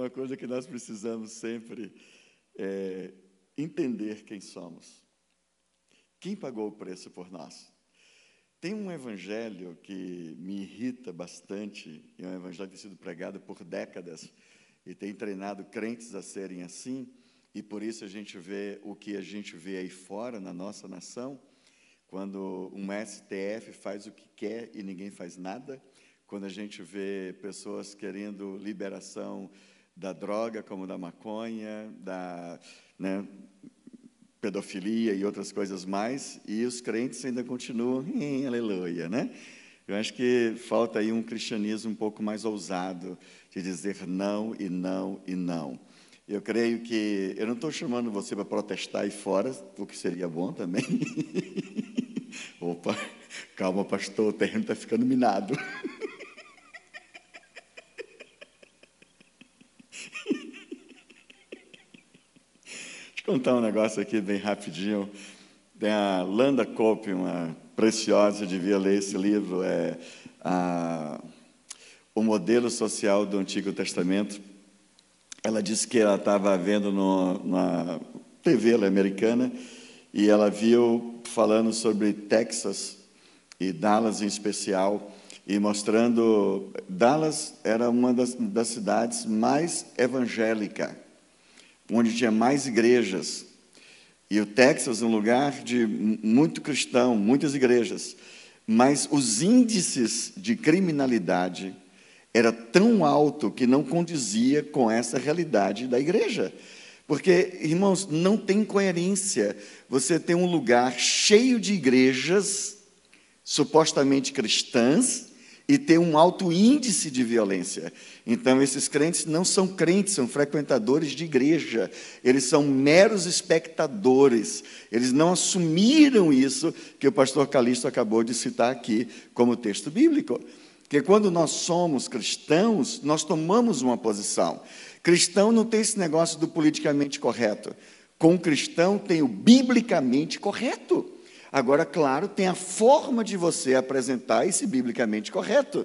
Uma coisa que nós precisamos sempre é entender quem somos. Quem pagou o preço por nós? Tem um evangelho que me irrita bastante, é um evangelho que tem sido pregado por décadas e tem treinado crentes a serem assim, e por isso a gente vê o que a gente vê aí fora na nossa nação, quando um STF faz o que quer e ninguém faz nada, quando a gente vê pessoas querendo liberação da droga, como da maconha, da né, pedofilia e outras coisas mais, e os crentes ainda continuam, em aleluia, né? Eu acho que falta aí um cristianismo um pouco mais ousado, de dizer não e não e não. Eu creio que, eu não estou chamando você para protestar aí fora, o que seria bom também. Opa, calma, pastor, o terreno está ficando minado. contar um negócio aqui bem rapidinho. Tem a Landa Cope, uma preciosa, devia ler esse livro, é a, O Modelo Social do Antigo Testamento. Ela disse que ela estava vendo no, na TV americana e ela viu falando sobre Texas e Dallas em especial e mostrando Dallas era uma das, das cidades mais evangélicas onde tinha mais igrejas. E o Texas, um lugar de muito cristão, muitas igrejas. Mas os índices de criminalidade era tão alto que não condizia com essa realidade da igreja. Porque, irmãos, não tem coerência. Você tem um lugar cheio de igrejas supostamente cristãs e ter um alto índice de violência. Então, esses crentes não são crentes, são frequentadores de igreja, eles são meros espectadores, eles não assumiram isso que o pastor Calixto acabou de citar aqui como texto bíblico. Porque quando nós somos cristãos, nós tomamos uma posição. Cristão não tem esse negócio do politicamente correto. Com cristão tem o biblicamente correto. Agora, claro, tem a forma de você apresentar esse biblicamente correto.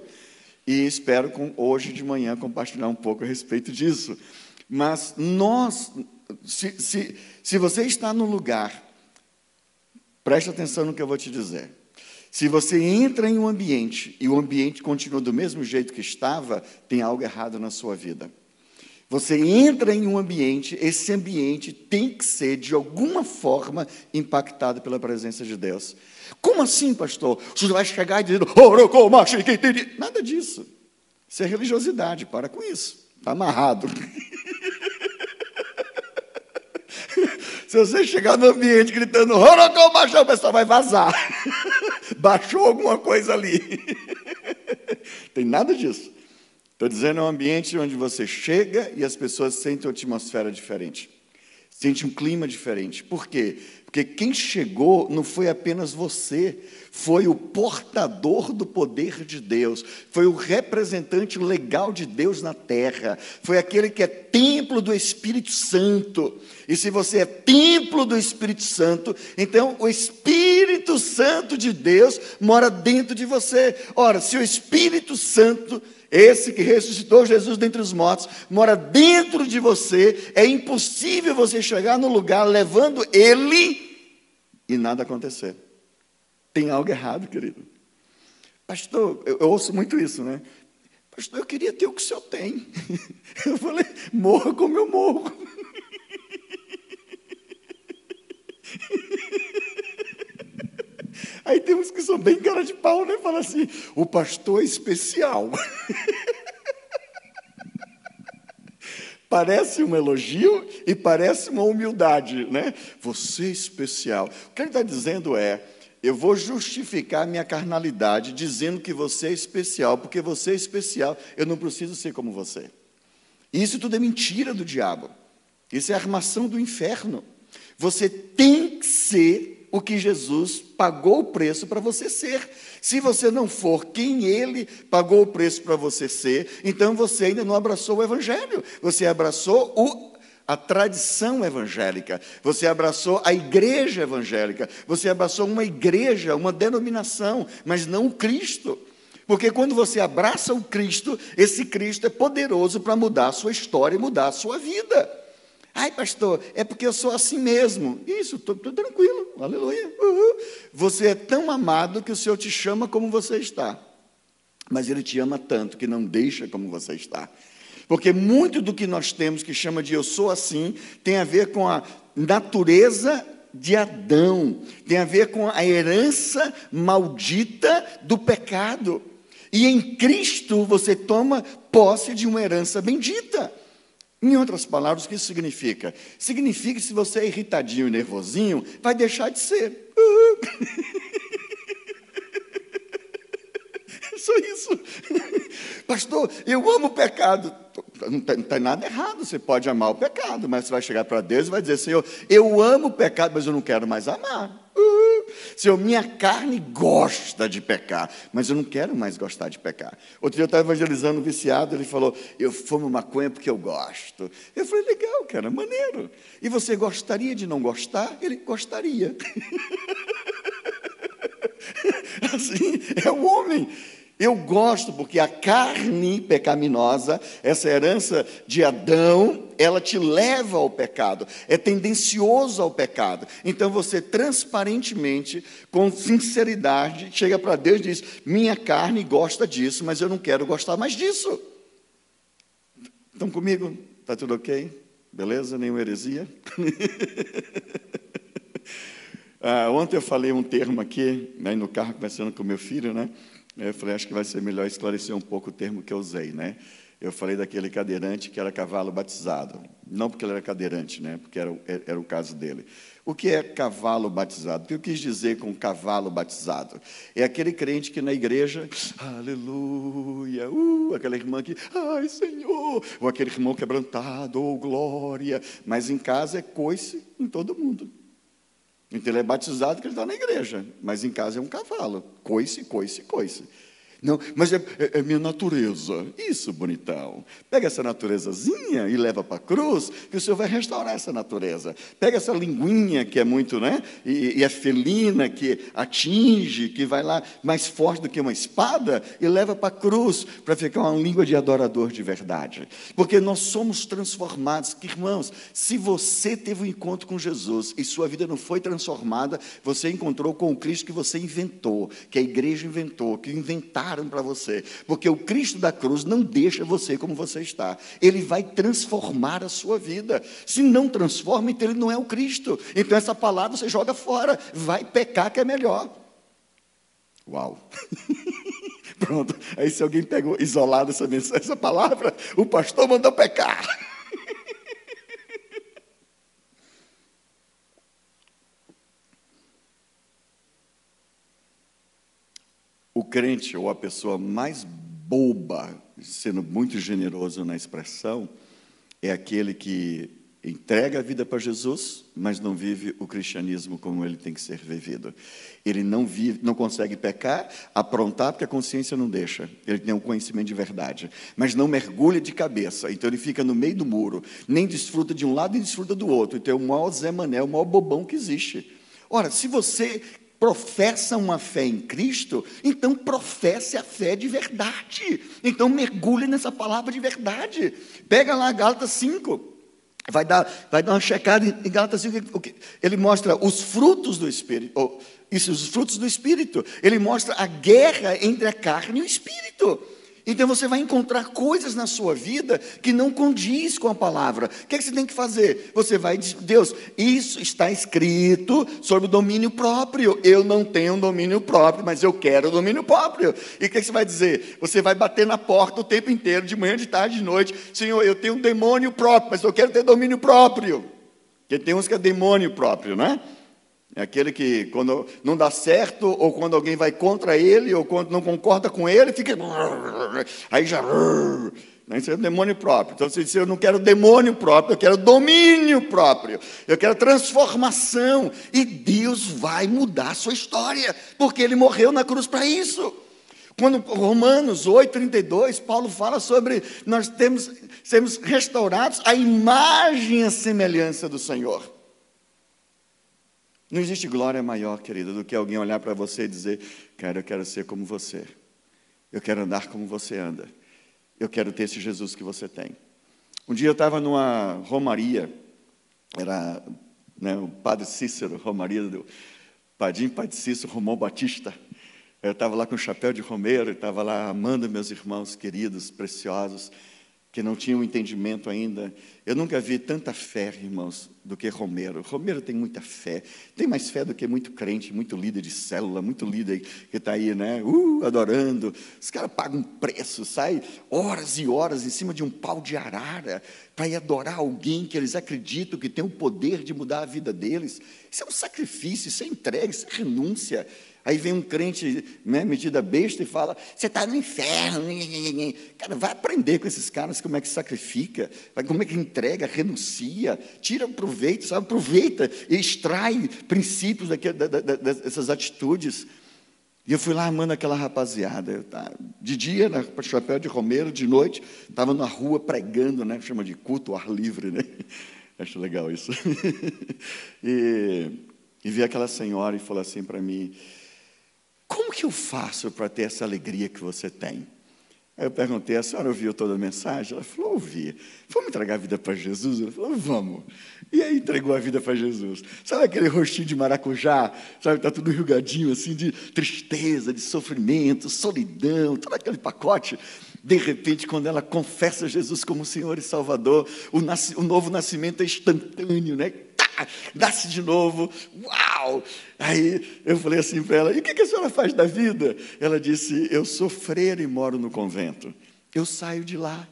E espero com, hoje de manhã compartilhar um pouco a respeito disso. Mas nós, se, se, se você está no lugar, preste atenção no que eu vou te dizer. Se você entra em um ambiente e o ambiente continua do mesmo jeito que estava, tem algo errado na sua vida. Você entra em um ambiente, esse ambiente tem que ser, de alguma forma, impactado pela presença de Deus. Como assim, pastor? Senhor vai chegar e dizer, nada disso. Isso é religiosidade, para com isso. Está amarrado. Se você chegar no ambiente gritando, o pessoal vai vazar. Baixou alguma coisa ali. Tem nada disso. Estou dizendo é um ambiente onde você chega e as pessoas sentem uma atmosfera diferente, sentem um clima diferente. Por quê? Porque quem chegou não foi apenas você, foi o portador do poder de Deus, foi o representante legal de Deus na terra, foi aquele que é templo do Espírito Santo. E se você é templo do Espírito Santo, então o Espírito Santo de Deus mora dentro de você. Ora, se o Espírito Santo esse que ressuscitou Jesus dentre os mortos, mora dentro de você. É impossível você chegar no lugar levando Ele e nada acontecer. Tem algo errado, querido. Pastor, eu, eu ouço muito isso, né? Pastor, eu queria ter o que o senhor tem. Eu falei, morra como eu morro. Aí tem uns que são bem cara de pau, né? Fala assim, o pastor é especial. parece um elogio e parece uma humildade, né? Você é especial. O que ele está dizendo é, eu vou justificar minha carnalidade dizendo que você é especial, porque você é especial, eu não preciso ser como você. Isso tudo é mentira do diabo. Isso é armação do inferno. Você tem que ser o que Jesus pagou o preço para você ser. Se você não for quem ele pagou o preço para você ser, então você ainda não abraçou o Evangelho, você abraçou o, a tradição evangélica, você abraçou a igreja evangélica, você abraçou uma igreja, uma denominação, mas não o Cristo. Porque quando você abraça o Cristo, esse Cristo é poderoso para mudar a sua história e mudar a sua vida. Ai, pastor, é porque eu sou assim mesmo. Isso, estou tranquilo, aleluia. Uhul. Você é tão amado que o Senhor te chama como você está. Mas Ele te ama tanto que não deixa como você está. Porque muito do que nós temos que chama de eu sou assim tem a ver com a natureza de Adão, tem a ver com a herança maldita do pecado. E em Cristo você toma posse de uma herança bendita. Em outras palavras, o que isso significa? Significa que se você é irritadinho e nervosinho, vai deixar de ser. Só isso. Pastor, eu amo o pecado. Não tem, não tem, nada errado, você pode amar o pecado, mas você vai chegar para Deus e vai dizer: Senhor, eu amo o pecado, mas eu não quero mais amar. Uh, Senhor, minha carne gosta de pecar, mas eu não quero mais gostar de pecar. Outro dia eu estava evangelizando um viciado, ele falou: Eu fumo maconha porque eu gosto. Eu falei: Legal, cara, maneiro. E você gostaria de não gostar? Ele gostaria. assim, é o homem. Eu gosto porque a carne pecaminosa, essa herança de Adão, ela te leva ao pecado, é tendencioso ao pecado. Então você transparentemente, com sinceridade, chega para Deus e diz: Minha carne gosta disso, mas eu não quero gostar mais disso. Estão comigo? Está tudo ok? Beleza? Nenhuma heresia? ah, ontem eu falei um termo aqui, né, no carro, conversando com meu filho, né? Eu falei, acho que vai ser melhor esclarecer um pouco o termo que eu usei, né? Eu falei daquele cadeirante que era cavalo batizado. Não porque ele era cadeirante, né? Porque era, era o caso dele. O que é cavalo batizado? O que eu quis dizer com cavalo batizado? É aquele crente que na igreja, aleluia, uh, aquela irmã que, ai Senhor, ou aquele irmão quebrantado, ou oh, glória, mas em casa é coice em todo mundo. Então ele é batizado porque ele está na igreja, mas em casa é um cavalo. Coice, coice, coice. Não, mas é, é, é, minha natureza. Isso, bonitão. Pega essa naturezazinha e leva para a cruz, que o Senhor vai restaurar essa natureza. Pega essa linguinha que é muito, né? E, e é felina, que atinge, que vai lá mais forte do que uma espada, e leva para a cruz, para ficar uma língua de adorador de verdade. Porque nós somos transformados. Irmãos, se você teve um encontro com Jesus e sua vida não foi transformada, você encontrou com o Cristo que você inventou, que a igreja inventou, que inventaram para você, porque o Cristo da cruz não deixa você como você está, ele vai transformar a sua vida. Se não transforma, então ele não é o Cristo. Então essa palavra você joga fora, vai pecar que é melhor. Uau! Pronto, aí se alguém pegou isolado essa, essa palavra, o pastor mandou pecar. O crente ou a pessoa mais boba, sendo muito generoso na expressão, é aquele que entrega a vida para Jesus, mas não vive o cristianismo como ele tem que ser vivido. Ele não vive, não consegue pecar, aprontar porque a consciência não deixa. Ele tem um conhecimento de verdade, mas não mergulha de cabeça. Então ele fica no meio do muro, nem desfruta de um lado nem desfruta do outro. Então é o maior Zé Mané, o maior bobão que existe. Ora, se você professa uma fé em Cristo, então professe a fé de verdade. Então mergulhe nessa palavra de verdade. Pega lá Gálatas 5. Vai dar, vai dar uma checada em Gálatas 5. Ele mostra os frutos do Espírito. Isso, os frutos do Espírito. Ele mostra a guerra entre a carne e o Espírito. Então você vai encontrar coisas na sua vida que não condiz com a palavra. O que, é que você tem que fazer? Você vai dizer, Deus, isso está escrito sobre o domínio próprio. Eu não tenho domínio próprio, mas eu quero domínio próprio. E o que, é que você vai dizer? Você vai bater na porta o tempo inteiro, de manhã, de tarde, de noite. Senhor, eu tenho um demônio próprio, mas eu quero ter domínio próprio. Porque tem uns que é demônio próprio, né? É aquele que, quando não dá certo, ou quando alguém vai contra ele, ou quando não concorda com ele, fica. Aí já. Isso é um demônio próprio. Então você diz: Eu não quero demônio próprio, eu quero domínio próprio, eu quero transformação. E Deus vai mudar a sua história, porque Ele morreu na cruz para isso. Quando Romanos 8, 32, Paulo fala sobre nós temos, sermos restaurados à imagem e à semelhança do Senhor. Não existe glória maior, querida, do que alguém olhar para você e dizer: Cara, eu quero ser como você. Eu quero andar como você anda. Eu quero ter esse Jesus que você tem. Um dia eu estava numa romaria, era né, o padre Cícero, romaria do Padim Padre Cícero Romão Batista. Eu estava lá com o chapéu de romeiro, estava lá amando meus irmãos queridos, preciosos, que não tinham entendimento ainda. Eu nunca vi tanta fé, irmãos, do que Romero. Romero tem muita fé, tem mais fé do que muito crente, muito líder de célula, muito líder que está aí, né? Uh, adorando. Os caras pagam um preço, saem horas e horas em cima de um pau de arara para ir adorar alguém que eles acreditam que tem o poder de mudar a vida deles. Isso é um sacrifício, isso é entrega, isso é renúncia. Aí vem um crente né, metida besta e fala: Você está no inferno. Cara, vai aprender com esses caras como é que sacrifica, como é que entrega, renuncia, tira proveito, sabe? Aproveita e extrai princípios dessas atitudes. E eu fui lá amando aquela rapaziada. Tá, de dia, na chapéu de Romero, de noite, estava na rua pregando, né? Chama de culto ao ar livre, né? Acho legal isso. e, e vi aquela senhora e falou assim para mim: como que eu faço para ter essa alegria que você tem? Aí eu perguntei, a senhora ouviu toda a mensagem? Ela falou, ouvi. Vamos entregar a vida para Jesus? Ela falou, vamos. E aí entregou a vida para Jesus. Sabe aquele rostinho de maracujá? Sabe, está tudo enrugadinho, assim, de tristeza, de sofrimento, solidão, todo aquele pacote. De repente, quando ela confessa Jesus como Senhor e Salvador, o, o novo nascimento é instantâneo, né? nasce de novo, uau! Aí eu falei assim para ela: e o que a senhora faz da vida? Ela disse: eu sou freira e moro no convento. Eu saio de lá.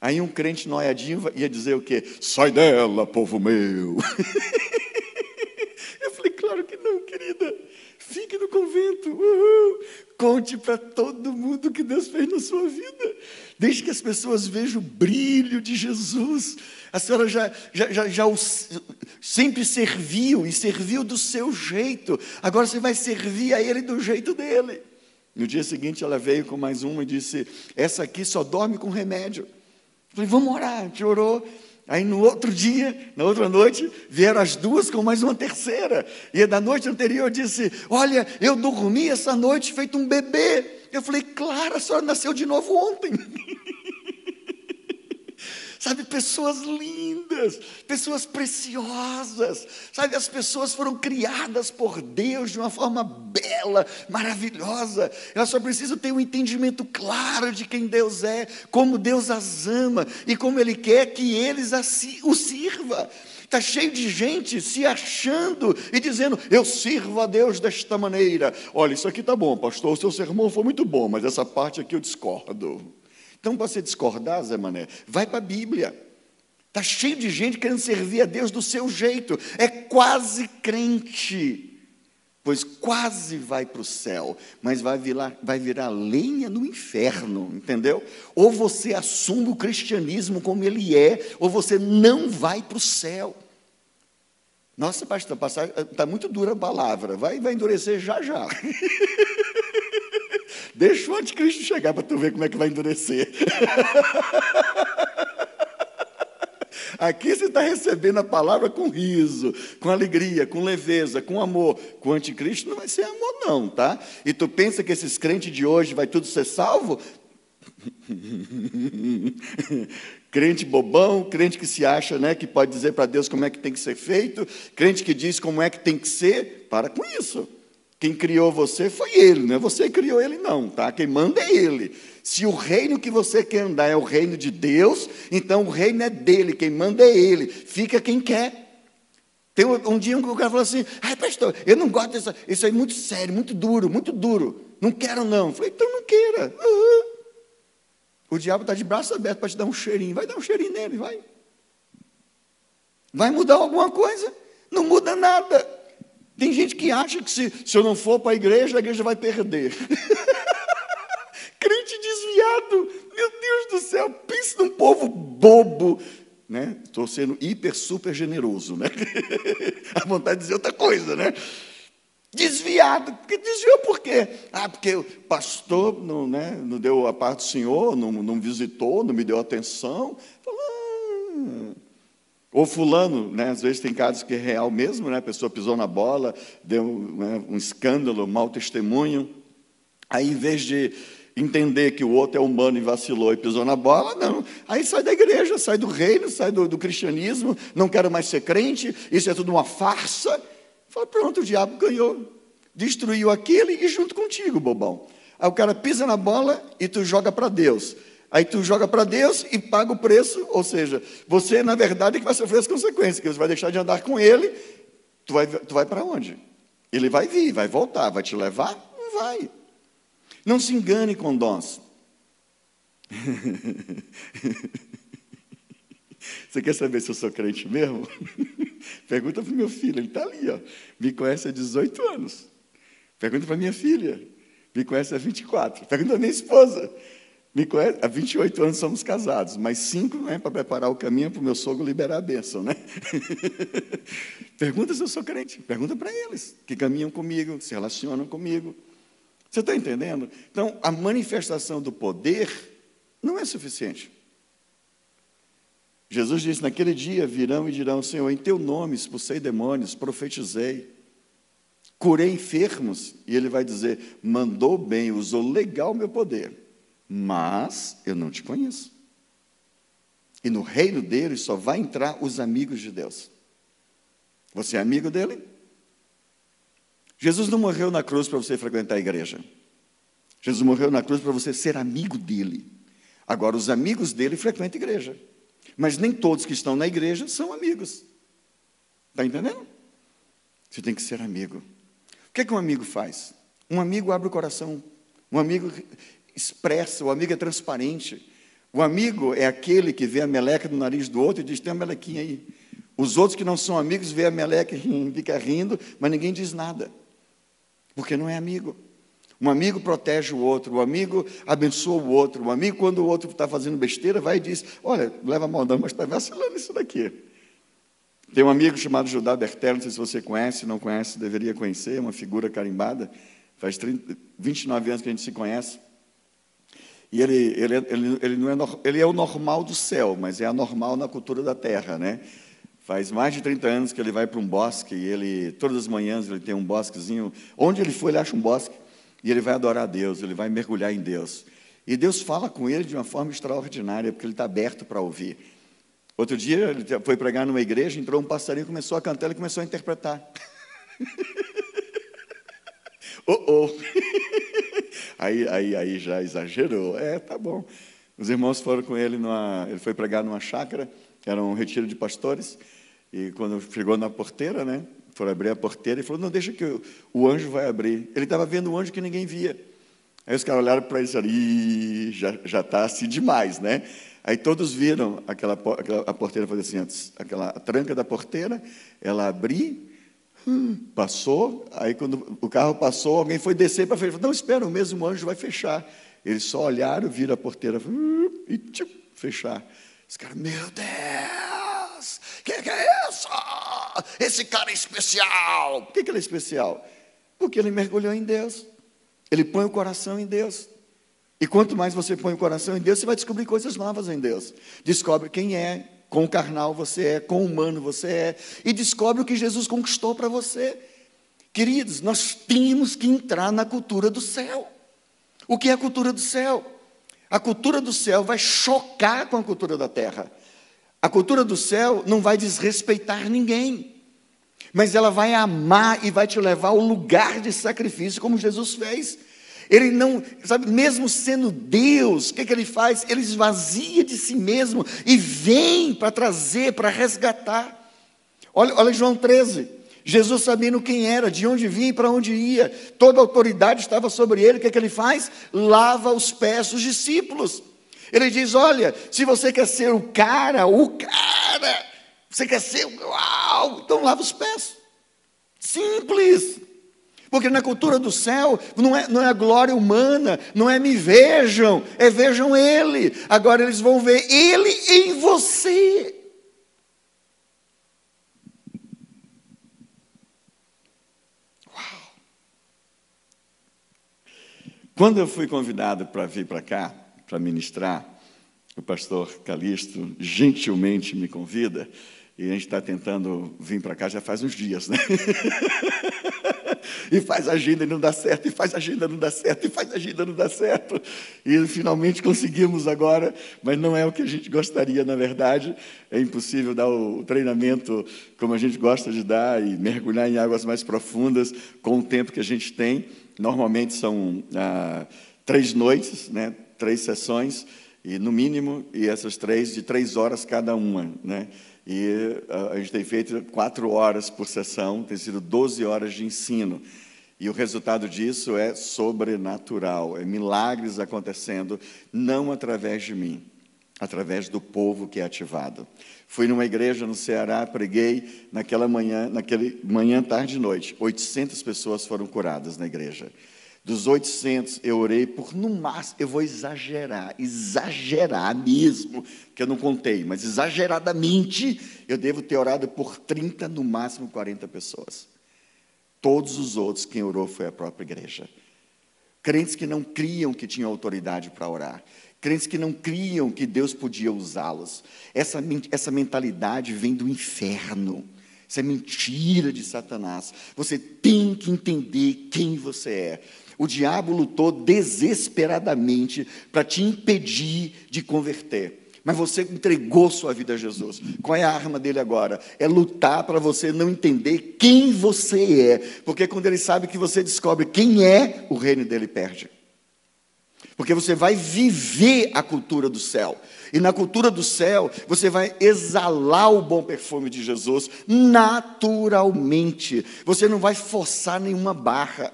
Aí um crente noiadinho ia dizer o quê? Sai dela, povo meu. eu falei: claro que não, querida. Fique no convento. Uhul. Conte para todo mundo o que Deus fez na sua vida. Desde que as pessoas vejam o brilho de Jesus. A senhora já, já, já, já o, sempre serviu e serviu do seu jeito. Agora você vai servir a Ele do jeito dele. No dia seguinte ela veio com mais uma e disse: Essa aqui só dorme com remédio. Eu falei, vamos orar. A gente orou. Aí no outro dia, na outra noite, vieram as duas com mais uma terceira. E da noite anterior disse: Olha, eu dormi essa noite feito um bebê. Eu falei, claro, a senhora nasceu de novo ontem. sabe, pessoas lindas, pessoas preciosas, sabe, as pessoas foram criadas por Deus de uma forma bela, maravilhosa, elas só precisam ter um entendimento claro de quem Deus é, como Deus as ama e como Ele quer que eles o sirva. Está cheio de gente se achando e dizendo: Eu sirvo a Deus desta maneira. Olha, isso aqui está bom, pastor. O seu sermão foi muito bom, mas essa parte aqui eu discordo. Então, para você discordar, Zé Mané, vai para a Bíblia. Está cheio de gente querendo servir a Deus do seu jeito. É quase crente, pois quase vai para o céu, mas vai virar, vai virar lenha no inferno, entendeu? Ou você assume o cristianismo como ele é, ou você não vai para o céu. Nossa, pastor, está muito dura a palavra, vai, vai endurecer já já. Deixa o anticristo chegar para tu ver como é que vai endurecer. Aqui você está recebendo a palavra com riso, com alegria, com leveza, com amor. Com o anticristo não vai ser amor, não, tá? E tu pensa que esses crentes de hoje vai tudo ser salvo? crente bobão, crente que se acha, né, que pode dizer para Deus como é que tem que ser feito, crente que diz como é que tem que ser, para com isso. Quem criou você foi ele, não é você que criou ele, não, tá? Quem manda é ele. Se o reino que você quer andar é o reino de Deus, então o reino é dele, quem manda é ele. Fica quem quer. Tem um, um dia um cara falou assim: ai, pastor, eu não gosto disso, isso aí é muito sério, muito duro, muito duro. Não quero, não. Eu falei, então não queira. Uhum. O diabo está de braço aberto para te dar um cheirinho. Vai dar um cheirinho nele, vai. Vai mudar alguma coisa? Não muda nada. Tem gente que acha que se, se eu não for para a igreja, a igreja vai perder. Crente desviado, meu Deus do céu, pense num povo bobo. Né? Estou sendo hiper, super generoso. Né? a vontade de dizer outra coisa, né? Desviado. Porque desviou por quê? Ah, porque o pastor não, né, não deu a parte do Senhor, não, não visitou, não me deu atenção. Falou, ah, ou fulano, né, às vezes tem casos que é real mesmo, né, a pessoa pisou na bola, deu né, um escândalo, um mau testemunho. Aí, em vez de entender que o outro é humano e vacilou e pisou na bola, não. Aí sai da igreja, sai do reino, sai do, do cristianismo, não quero mais ser crente, isso é tudo uma farsa. Fala, pronto, o diabo ganhou. Destruiu aquele e junto contigo, bobão. Aí o cara pisa na bola e tu joga para Deus. Aí tu joga para Deus e paga o preço, ou seja, você, na verdade, é que vai sofrer as consequências, que você vai deixar de andar com ele, tu vai, tu vai para onde? Ele vai vir, vai voltar, vai te levar? Não vai. Não se engane com dons. Você quer saber se eu sou crente mesmo? Pergunta para o meu filho, ele está ali, ó. me conhece há 18 anos. Pergunta para minha filha, me conhece há 24. Pergunta para minha esposa, me conhece, há 28 anos somos casados, mas cinco não é para preparar o caminho para o meu sogro liberar a bênção, né? Pergunta se eu sou crente, pergunta para eles, que caminham comigo, se relacionam comigo. Você está entendendo? Então, a manifestação do poder não é suficiente. Jesus disse: Naquele dia virão e dirão: Senhor, em teu nome expulsei demônios, profetizei, curei enfermos. E ele vai dizer: Mandou bem, usou legal o meu poder mas eu não te conheço. E no reino dele só vai entrar os amigos de Deus. Você é amigo dele? Jesus não morreu na cruz para você frequentar a igreja. Jesus morreu na cruz para você ser amigo dele. Agora, os amigos dele frequentam a igreja. Mas nem todos que estão na igreja são amigos. Está entendendo? Você tem que ser amigo. O que, é que um amigo faz? Um amigo abre o coração. Um amigo expressa, o amigo é transparente. O amigo é aquele que vê a meleca no nariz do outro e diz: tem uma melequinha aí. Os outros que não são amigos vê a meleca e fica rindo, mas ninguém diz nada, porque não é amigo. Um amigo protege o outro, o um amigo abençoa o outro, o um amigo, quando o outro está fazendo besteira, vai e diz: Olha, leva mal não, mas está vacilando isso daqui. Tem um amigo chamado Judá Bertello, não sei se você conhece, não conhece, deveria conhecer, uma figura carimbada. Faz 30, 29 anos que a gente se conhece. E ele, ele, ele, ele, não é, ele é o normal do céu, mas é anormal na cultura da terra, né? Faz mais de 30 anos que ele vai para um bosque e ele, todas as manhãs, ele tem um bosquezinho. Onde ele for, ele acha um bosque e ele vai adorar a Deus, ele vai mergulhar em Deus. E Deus fala com ele de uma forma extraordinária, porque ele está aberto para ouvir. Outro dia, ele foi pregar numa igreja, entrou um passarinho, começou a cantar, ele começou a interpretar. oh, oh. Aí, aí, aí já exagerou. É, tá bom. Os irmãos foram com ele, numa, ele foi pregar numa chácara, era um retiro de pastores, e quando chegou na porteira, né, foram abrir a porteira, e falou, não, deixa que o, o anjo vai abrir. Ele estava vendo um anjo que ninguém via. Aí os caras olharam para ele e disseram, já está assim demais, né? Aí todos viram aquela, aquela a porteira fazer assim, antes, aquela tranca da porteira, ela abrir Passou, aí quando o carro passou, alguém foi descer para fechar. Não, espera, o mesmo anjo vai fechar. Eles só olharam, viram a porteira e tchum, fechar. Os caras, meu Deus, que, que, é isso? Esse cara é especial. Por que, que ele é especial? Porque ele mergulhou em Deus. Ele põe o coração em Deus. E quanto mais você põe o coração em Deus, você vai descobrir coisas novas em Deus. Descobre quem é, com carnal você é, com humano você é, e descobre o que Jesus conquistou para você. Queridos, nós tínhamos que entrar na cultura do céu. O que é a cultura do céu? A cultura do céu vai chocar com a cultura da terra. A cultura do céu não vai desrespeitar ninguém, mas ela vai amar e vai te levar ao lugar de sacrifício, como Jesus fez. Ele não, sabe, mesmo sendo Deus, o que, que ele faz? Ele esvazia de si mesmo e vem para trazer, para resgatar. Olha, olha João 13. Jesus sabendo quem era, de onde vinha e para onde ia, toda a autoridade estava sobre ele, o que, que ele faz? Lava os pés dos discípulos. Ele diz: Olha, se você quer ser o cara, o cara, você quer ser uau, então lava os pés. Simples. Porque na cultura do céu não é, não é a glória humana, não é me vejam, é vejam Ele. Agora eles vão ver Ele em você. Uau! Quando eu fui convidado para vir para cá, para ministrar, o pastor Calixto gentilmente me convida, E a gente está tentando vir para cá já faz uns dias, né? e faz agenda e não dá certo, e faz agenda e não dá certo, e faz agenda e não dá certo. E finalmente conseguimos agora, mas não é o que a gente gostaria, na verdade. É impossível dar o treinamento como a gente gosta de dar e mergulhar em águas mais profundas com o tempo que a gente tem. Normalmente são ah, três noites, né? Três sessões, e no mínimo, e essas três de três horas cada uma. Né? E a gente tem feito quatro horas por sessão, tem sido 12 horas de ensino. E o resultado disso é sobrenatural, é milagres acontecendo, não através de mim, através do povo que é ativado. Fui numa igreja no Ceará, preguei naquela manhã, naquele manhã, tarde e noite. 800 pessoas foram curadas na igreja. Dos 800, eu orei por, no máximo, eu vou exagerar, exagerar mesmo, que eu não contei, mas exageradamente, eu devo ter orado por 30, no máximo 40 pessoas. Todos os outros, quem orou foi a própria igreja. Crentes que não criam que tinham autoridade para orar. Crentes que não criam que Deus podia usá-los. Essa, essa mentalidade vem do inferno. Isso é mentira de Satanás. Você tem que entender quem você é. O diabo lutou desesperadamente para te impedir de converter. Mas você entregou sua vida a Jesus. Qual é a arma dele agora? É lutar para você não entender quem você é. Porque quando ele sabe que você descobre quem é, o reino dele perde. Porque você vai viver a cultura do céu. E na cultura do céu, você vai exalar o bom perfume de Jesus naturalmente. Você não vai forçar nenhuma barra.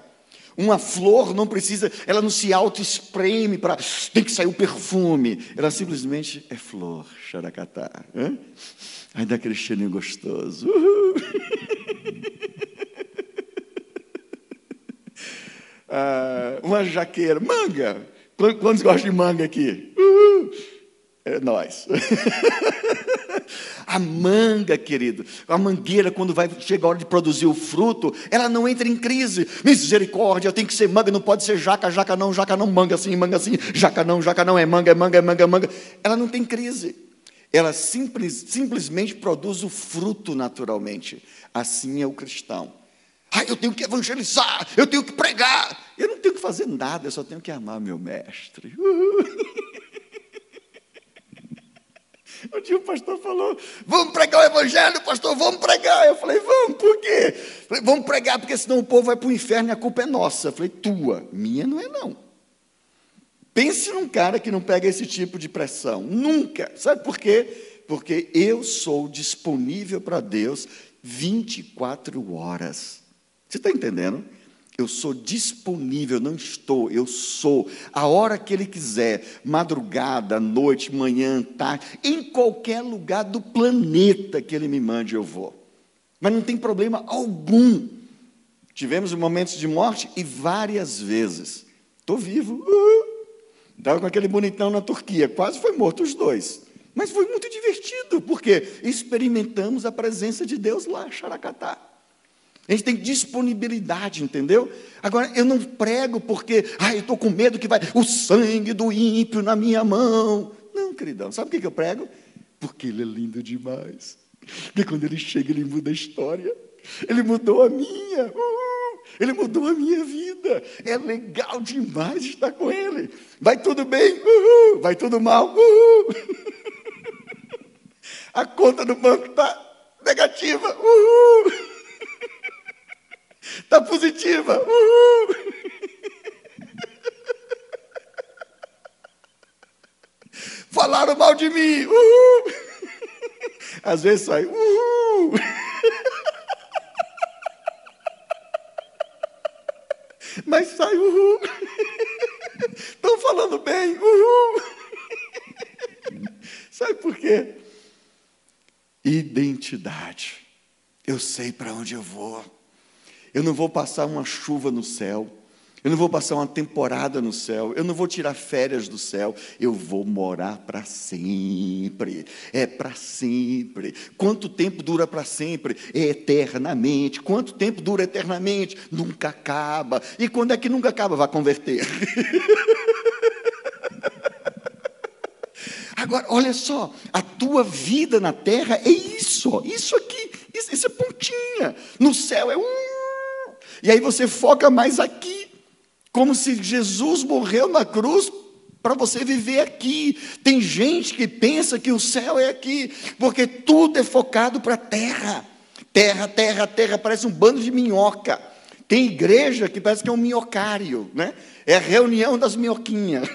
Uma flor não precisa, ela não se auto-espreme para tem que sair o perfume. Ela simplesmente é flor, xaracatá. Aí dá aquele cheirinho gostoso. Ah, uma jaqueira, manga. Quantos gostam de manga aqui? Uhul. É nós. a manga, querido, a mangueira, quando vai chegar a hora de produzir o fruto, ela não entra em crise. Misericórdia, tem que ser manga, não pode ser jaca, jaca não, jaca não, manga assim, manga assim, jaca não, jaca não, é manga, é manga, é manga, é manga. Ela não tem crise. Ela simples, simplesmente produz o fruto naturalmente. Assim é o cristão. Ah, eu tenho que evangelizar, eu tenho que pregar. Eu não tenho que fazer nada, eu só tenho que amar meu mestre. Um dia o pastor falou: Vamos pregar o evangelho, pastor, vamos pregar. Eu falei: Vamos, por quê? Falei, vamos pregar, porque senão o povo vai para o inferno e a culpa é nossa. Eu falei: Tua, minha não é não. Pense num cara que não pega esse tipo de pressão. Nunca. Sabe por quê? Porque eu sou disponível para Deus 24 horas. Você está entendendo? Eu sou disponível, não estou, eu sou. A hora que Ele quiser, madrugada, noite, manhã, tarde, em qualquer lugar do planeta que Ele me mande, eu vou. Mas não tem problema algum. Tivemos momentos de morte e várias vezes. Estou vivo. Estava uh! com aquele bonitão na Turquia, quase foi morto os dois. Mas foi muito divertido, porque experimentamos a presença de Deus lá, Xaracatá. A gente tem disponibilidade, entendeu? Agora, eu não prego porque, ai, eu estou com medo que vai o sangue do ímpio na minha mão. Não, queridão, sabe o que eu prego? Porque ele é lindo demais. Porque quando ele chega, ele muda a história. Ele mudou a minha. Ele mudou a minha vida. É legal demais estar com ele. Vai tudo bem? Uhul. Vai tudo mal? Uhul. A conta do banco está negativa. Uhul. Está positiva. Uhul. Falaram mal de mim. Uhul. Às vezes sai. Uhul. Mas sai. Estão falando bem. Uhul. Sabe por quê? Identidade. Eu sei para onde eu vou. Eu não vou passar uma chuva no céu. Eu não vou passar uma temporada no céu, eu não vou tirar férias do céu, eu vou morar para sempre. É para sempre. Quanto tempo dura para sempre? É eternamente. Quanto tempo dura eternamente? Nunca acaba. E quando é que nunca acaba? Vai converter. Agora, olha só, a tua vida na terra é isso, isso aqui, isso é pontinha. No céu é um. E aí você foca mais aqui, como se Jesus morreu na cruz para você viver aqui. Tem gente que pensa que o céu é aqui, porque tudo é focado para a terra. Terra, terra, terra, parece um bando de minhoca. Tem igreja que parece que é um minhocário, né? É a reunião das minhoquinhas.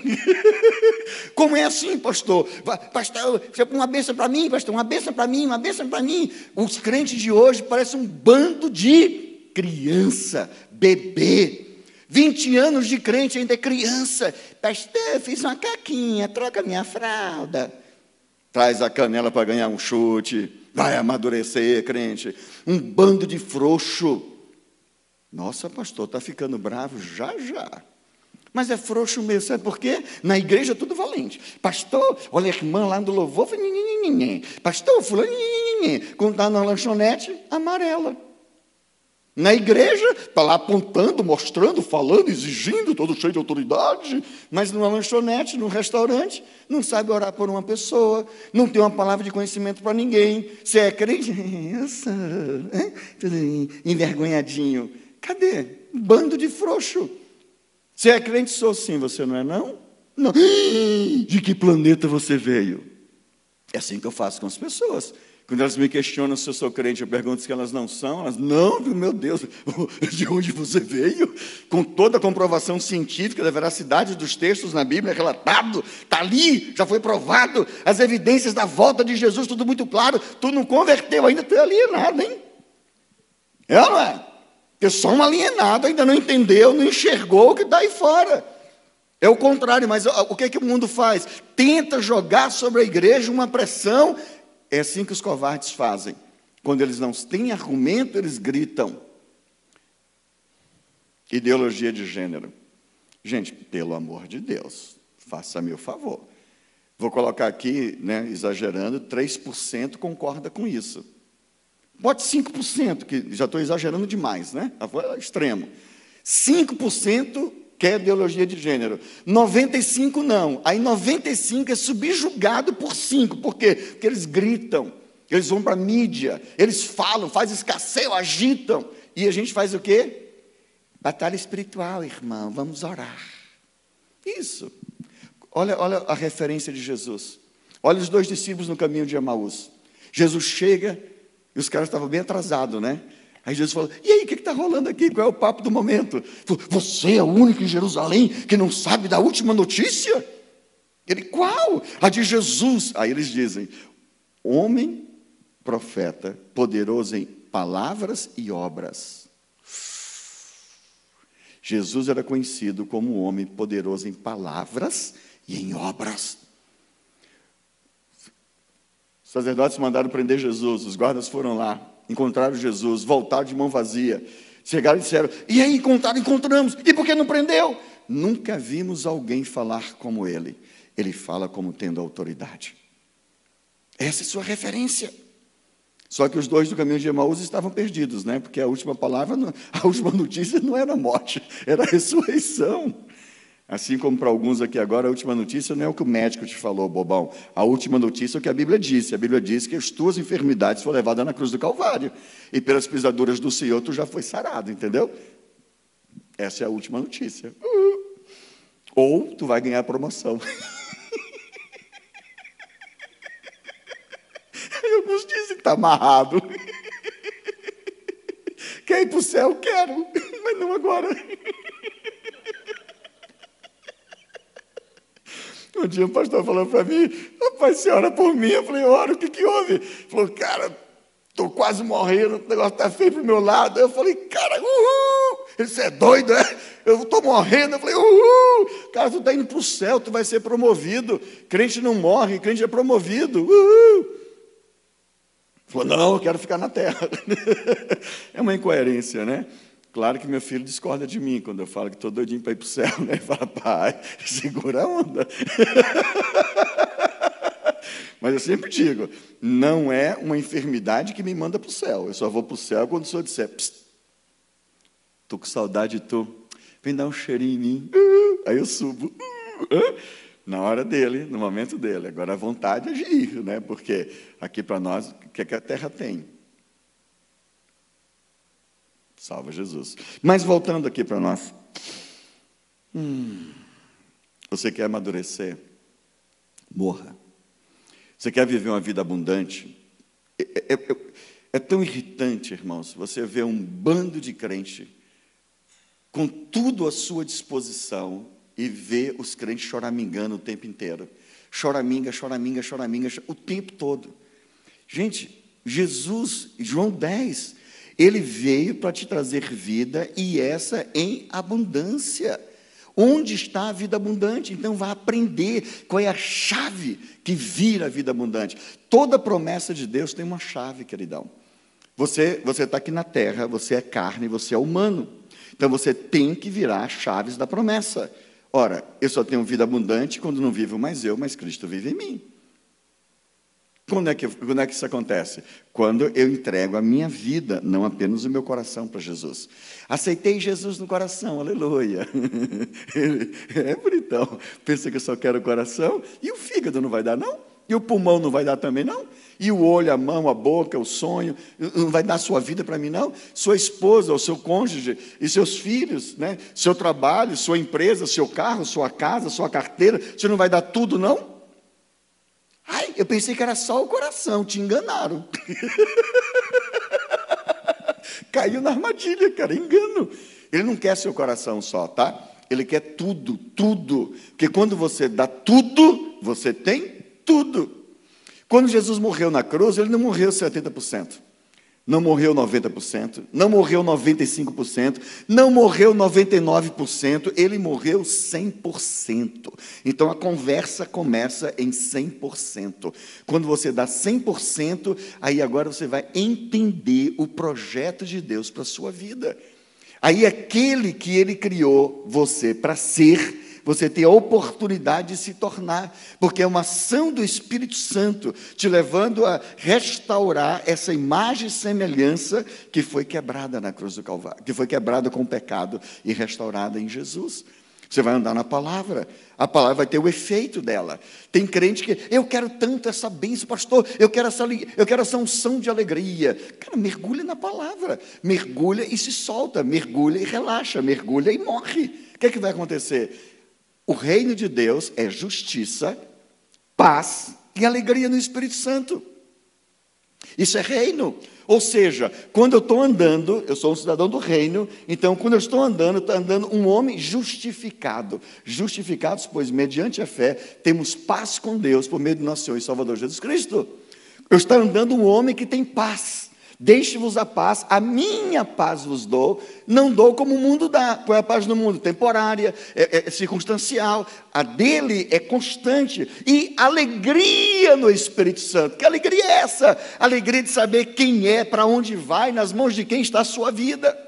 Como é assim, pastor? Pastor, uma benção para mim, pastor, uma benção para mim, uma benção para mim. Os crentes de hoje parecem um bando de criança, bebê. 20 anos de crente ainda é criança. Pastor, fiz uma caquinha, troca minha fralda. Traz a canela para ganhar um chute. Vai amadurecer, crente. Um bando de frouxo. Nossa, pastor, está ficando bravo já já. Mas é frouxo mesmo, sabe por quê? Na igreja é tudo valente. Pastor, olha a irmã lá do louvor, pastor, fulano, quando está na lanchonete, amarela. Na igreja, está lá apontando, mostrando, falando, exigindo, todo cheio de autoridade, mas numa lanchonete, num restaurante, não sabe orar por uma pessoa, não tem uma palavra de conhecimento para ninguém. Você é crente? Eu sou. Tudo envergonhadinho. Cadê? Bando de frouxo. Você é crente? Sou sim, você não é não? Não. De que planeta você veio? É assim que eu faço com as pessoas. Quando elas me questionam se eu sou crente, eu pergunto se elas não são. Elas, não, meu Deus, de onde você veio? Com toda a comprovação científica da veracidade dos textos na Bíblia, relatado, está ali, já foi provado, as evidências da volta de Jesus, tudo muito claro. Tu não converteu ainda, tu é alienado, hein? É ou não é? Porque só um alienado ainda não entendeu, não enxergou o que está aí fora. É o contrário, mas o que, é que o mundo faz? Tenta jogar sobre a igreja uma pressão. É assim que os covardes fazem. Quando eles não têm argumento, eles gritam. Ideologia de gênero. Gente, pelo amor de Deus, faça-me o favor. Vou colocar aqui, né, exagerando, 3% concorda com isso. Bote 5%, que já estou exagerando demais, né? Extremo. 5% quer ideologia de gênero. 95% não. Aí 95% é subjugado por 5%. Por quê? Porque eles gritam, eles vão para a mídia, eles falam, fazem escasseio, agitam. E a gente faz o quê? Batalha espiritual, irmão, vamos orar. Isso. Olha, olha a referência de Jesus. Olha os dois discípulos no caminho de Emaús. Jesus chega e os caras estavam bem atrasados, né? Aí Jesus falou: E aí, o que está rolando aqui? Qual é o papo do momento? Você é o único em Jerusalém que não sabe da última notícia? Ele, qual? A de Jesus. Aí eles dizem: Homem, profeta, poderoso em palavras e obras. Jesus era conhecido como homem poderoso em palavras e em obras sacerdotes mandaram prender Jesus, os guardas foram lá, encontraram Jesus, voltaram de mão vazia. Chegaram e disseram: E aí, encontraram? Encontramos. E por que não prendeu? Nunca vimos alguém falar como ele. Ele fala como tendo autoridade. Essa é sua referência. Só que os dois do caminho de Emaús estavam perdidos, né? Porque a última palavra, a última notícia não era morte, era ressurreição. Assim como para alguns aqui agora, a última notícia não é o que o médico te falou, bobão. A última notícia é o que a Bíblia disse. A Bíblia diz que as tuas enfermidades foram levadas na cruz do Calvário. E pelas pisaduras do Senhor tu já foi sarado, entendeu? Essa é a última notícia. Uh. Ou tu vai ganhar promoção. E alguns dizem que está amarrado. Quer ir para o céu? Quero, mas não agora. Um dia o pastor falou para mim, rapaz, você ora por mim? Eu falei, ora, o que, que houve? Ele falou, cara, estou quase morrendo, o negócio está feio para o meu lado. Eu falei, cara, uhul! Ele disse, é doido, é? Eu estou morrendo. Eu falei, uhul! Cara, tu está indo para o céu, tu vai ser promovido. Crente não morre, crente é promovido. Uhul! Falou, não, eu quero ficar na terra. é uma incoerência, né? Claro que meu filho discorda de mim quando eu falo que estou doidinho para ir para o céu. Né? Ele fala, pai, segura a onda. Mas eu sempre digo, não é uma enfermidade que me manda para o céu. Eu só vou para o céu quando o senhor disser, estou com saudade de tu, vem dar um cheirinho em mim. Aí eu subo. na hora dele, no momento dele. Agora a vontade é de ir, né? Porque aqui para nós, o que, é que a terra tem? Salva Jesus. Mas voltando aqui para nós. Hum, você quer amadurecer? Morra. Você quer viver uma vida abundante? É, é, é, é tão irritante, irmãos, você ver um bando de crente com tudo à sua disposição e ver os crentes choramingando o tempo inteiro. Choraminga, choraminga, choraminga, o tempo todo. Gente, Jesus, João 10, ele veio para te trazer vida e essa em abundância. Onde está a vida abundante? Então vá aprender qual é a chave que vira a vida abundante. Toda promessa de Deus tem uma chave, queridão. Você está aqui na terra, você é carne, você é humano. Então você tem que virar chaves da promessa. Ora, eu só tenho vida abundante quando não vivo mais eu, mas Cristo vive em mim. Quando é, que, quando é que isso acontece? Quando eu entrego a minha vida, não apenas o meu coração para Jesus. Aceitei Jesus no coração, aleluia. É bonitão. Pensa que eu só quero o coração e o fígado não vai dar, não? E o pulmão não vai dar também, não? E o olho, a mão, a boca, o sonho, não vai dar sua vida para mim, não? Sua esposa, o seu cônjuge e seus filhos, né? seu trabalho, sua empresa, seu carro, sua casa, sua carteira, você não vai dar tudo, não? Ai, eu pensei que era só o coração, te enganaram. Caiu na armadilha, cara, engano. Ele não quer seu coração só, tá? Ele quer tudo, tudo. Porque quando você dá tudo, você tem tudo. Quando Jesus morreu na cruz, ele não morreu 70%. Não morreu 90%, não morreu 95%, não morreu 99%, ele morreu 100%. Então a conversa começa em 100%. Quando você dá 100%, aí agora você vai entender o projeto de Deus para a sua vida. Aí aquele que ele criou você para ser, você tem a oportunidade de se tornar, porque é uma ação do Espírito Santo te levando a restaurar essa imagem e semelhança que foi quebrada na cruz do Calvário, que foi quebrada com o pecado e restaurada em Jesus. Você vai andar na palavra, a palavra vai ter o efeito dela. Tem crente que, eu quero tanto essa bênção, pastor, eu quero essa, eu quero essa unção de alegria. Cara, mergulha na palavra, mergulha e se solta, mergulha e relaxa, mergulha e morre. O que, é que vai acontecer? O reino de Deus é justiça, paz e alegria no Espírito Santo. Isso é reino. Ou seja, quando eu estou andando, eu sou um cidadão do reino, então quando eu estou andando, está andando um homem justificado. Justificados, pois, mediante a fé, temos paz com Deus por meio do nosso Senhor e Salvador Jesus Cristo. Eu estou andando um homem que tem paz. Deixe-vos a paz, a minha paz vos dou, não dou como o mundo dá. Qual é a paz no mundo? Temporária, é, é circunstancial, a dele é constante. E alegria no Espírito Santo. Que alegria é essa? Alegria de saber quem é, para onde vai, nas mãos de quem está a sua vida.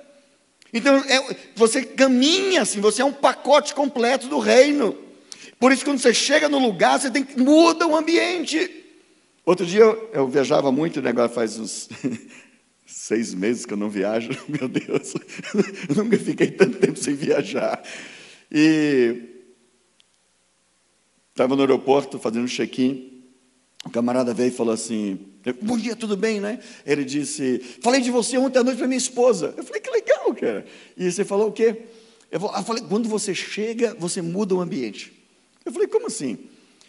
Então, é, você caminha assim, você é um pacote completo do reino. Por isso, quando você chega no lugar, você tem que muda o ambiente. Outro dia eu, eu viajava muito, né, agora faz uns seis meses que eu não viajo, meu Deus, nunca fiquei tanto tempo sem viajar. E estava no aeroporto fazendo um check-in, o camarada veio e falou assim: Bom dia, tudo bem, né? Ele disse: Falei de você ontem à noite para minha esposa. Eu falei: Que legal, cara. E você falou o quê? Eu falei: Quando você chega, você muda o ambiente. Eu falei: Como assim?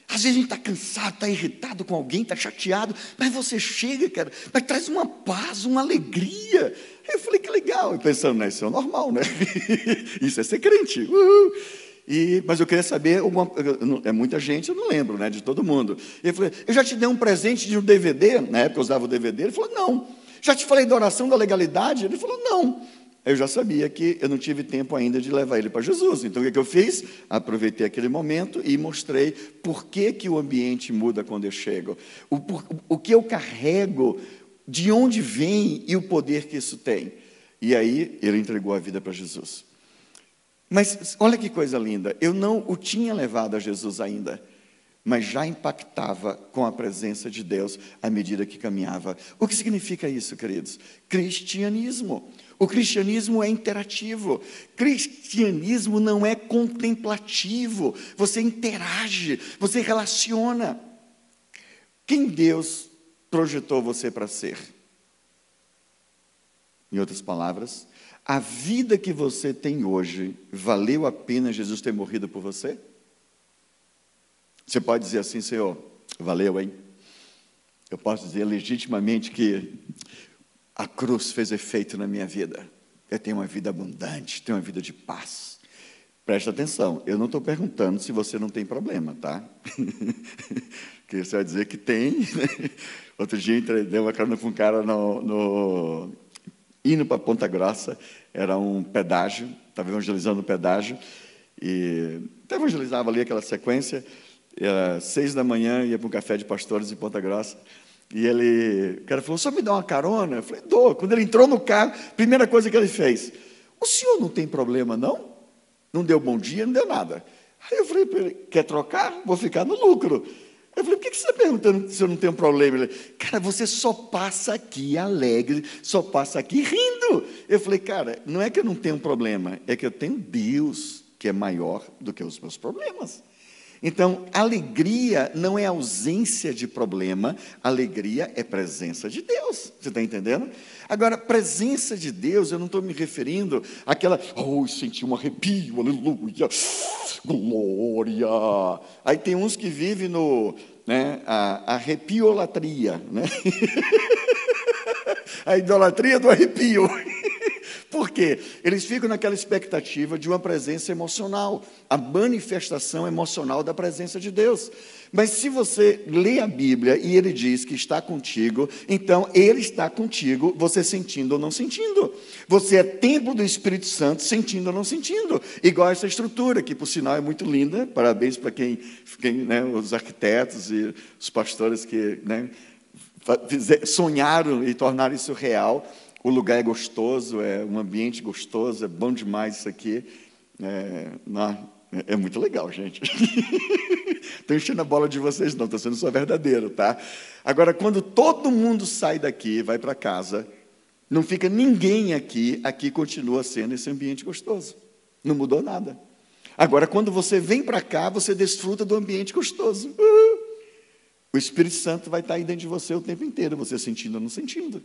Às vezes a gente está cansado, está irritado com alguém, está chateado, mas você chega, cara, mas traz uma paz, uma alegria. Eu falei, que legal. E pensando, né, isso é normal, né? isso é ser crente. E, mas eu queria saber, alguma, é muita gente, eu não lembro né, de todo mundo. Ele falou, eu já te dei um presente de um DVD, na época eu usava o DVD, ele falou, não. Já te falei da oração da legalidade? Ele falou, não eu já sabia que eu não tive tempo ainda de levar ele para Jesus. Então, o que, que eu fiz? Aproveitei aquele momento e mostrei por que, que o ambiente muda quando eu chego. O, por, o que eu carrego, de onde vem e o poder que isso tem. E aí, ele entregou a vida para Jesus. Mas olha que coisa linda, eu não o tinha levado a Jesus ainda. mas já impactava com a presença de Deus à medida que caminhava. O que significa isso, queridos? Cristianismo. O cristianismo é interativo. Cristianismo não é contemplativo. Você interage, você relaciona. Quem Deus projetou você para ser? Em outras palavras, a vida que você tem hoje, valeu a pena Jesus ter morrido por você? Você pode dizer assim, Senhor, valeu, hein? Eu posso dizer legitimamente que a cruz fez efeito na minha vida. Eu tenho uma vida abundante, tenho uma vida de paz. Presta atenção, eu não estou perguntando se você não tem problema, tá? Porque você vai dizer que tem. Né? Outro dia dei uma carona com um cara no, no indo para Ponta Grossa, era um pedágio, estava evangelizando o pedágio, e evangelizava ali aquela sequência, era seis da manhã, ia para um café de pastores em Ponta Grossa, e ele, o cara falou, só me dá uma carona? Eu falei, dou. Quando ele entrou no carro, primeira coisa que ele fez, o senhor não tem problema, não? Não deu bom dia, não deu nada. Aí eu falei para ele, quer trocar? Vou ficar no lucro. Eu falei, por que você está perguntando se eu não tenho problema? Ele, cara, você só passa aqui alegre, só passa aqui rindo. Eu falei, cara, não é que eu não tenho problema, é que eu tenho Deus que é maior do que os meus problemas. Então, alegria não é ausência de problema, alegria é presença de Deus. Você está entendendo? Agora, presença de Deus, eu não estou me referindo àquela, oh, senti um arrepio, aleluia, glória. Aí tem uns que vivem no, né, a arrepiolatria, né? a idolatria do arrepio. Por quê? Eles ficam naquela expectativa de uma presença emocional, a manifestação emocional da presença de Deus. Mas se você lê a Bíblia e ele diz que está contigo, então ele está contigo, você sentindo ou não sentindo. Você é templo do Espírito Santo, sentindo ou não sentindo. Igual essa estrutura, que por sinal é muito linda. Parabéns para quem, quem né, os arquitetos e os pastores que né, sonharam e tornaram isso real. O lugar é gostoso, é um ambiente gostoso, é bom demais isso aqui. É, é muito legal, gente. Estou enchendo a bola de vocês, não, estou sendo só verdadeiro, tá? Agora, quando todo mundo sai daqui, vai para casa, não fica ninguém aqui, aqui continua sendo esse ambiente gostoso. Não mudou nada. Agora, quando você vem para cá, você desfruta do ambiente gostoso. Uh! O Espírito Santo vai estar aí dentro de você o tempo inteiro, você sentindo ou não sentindo.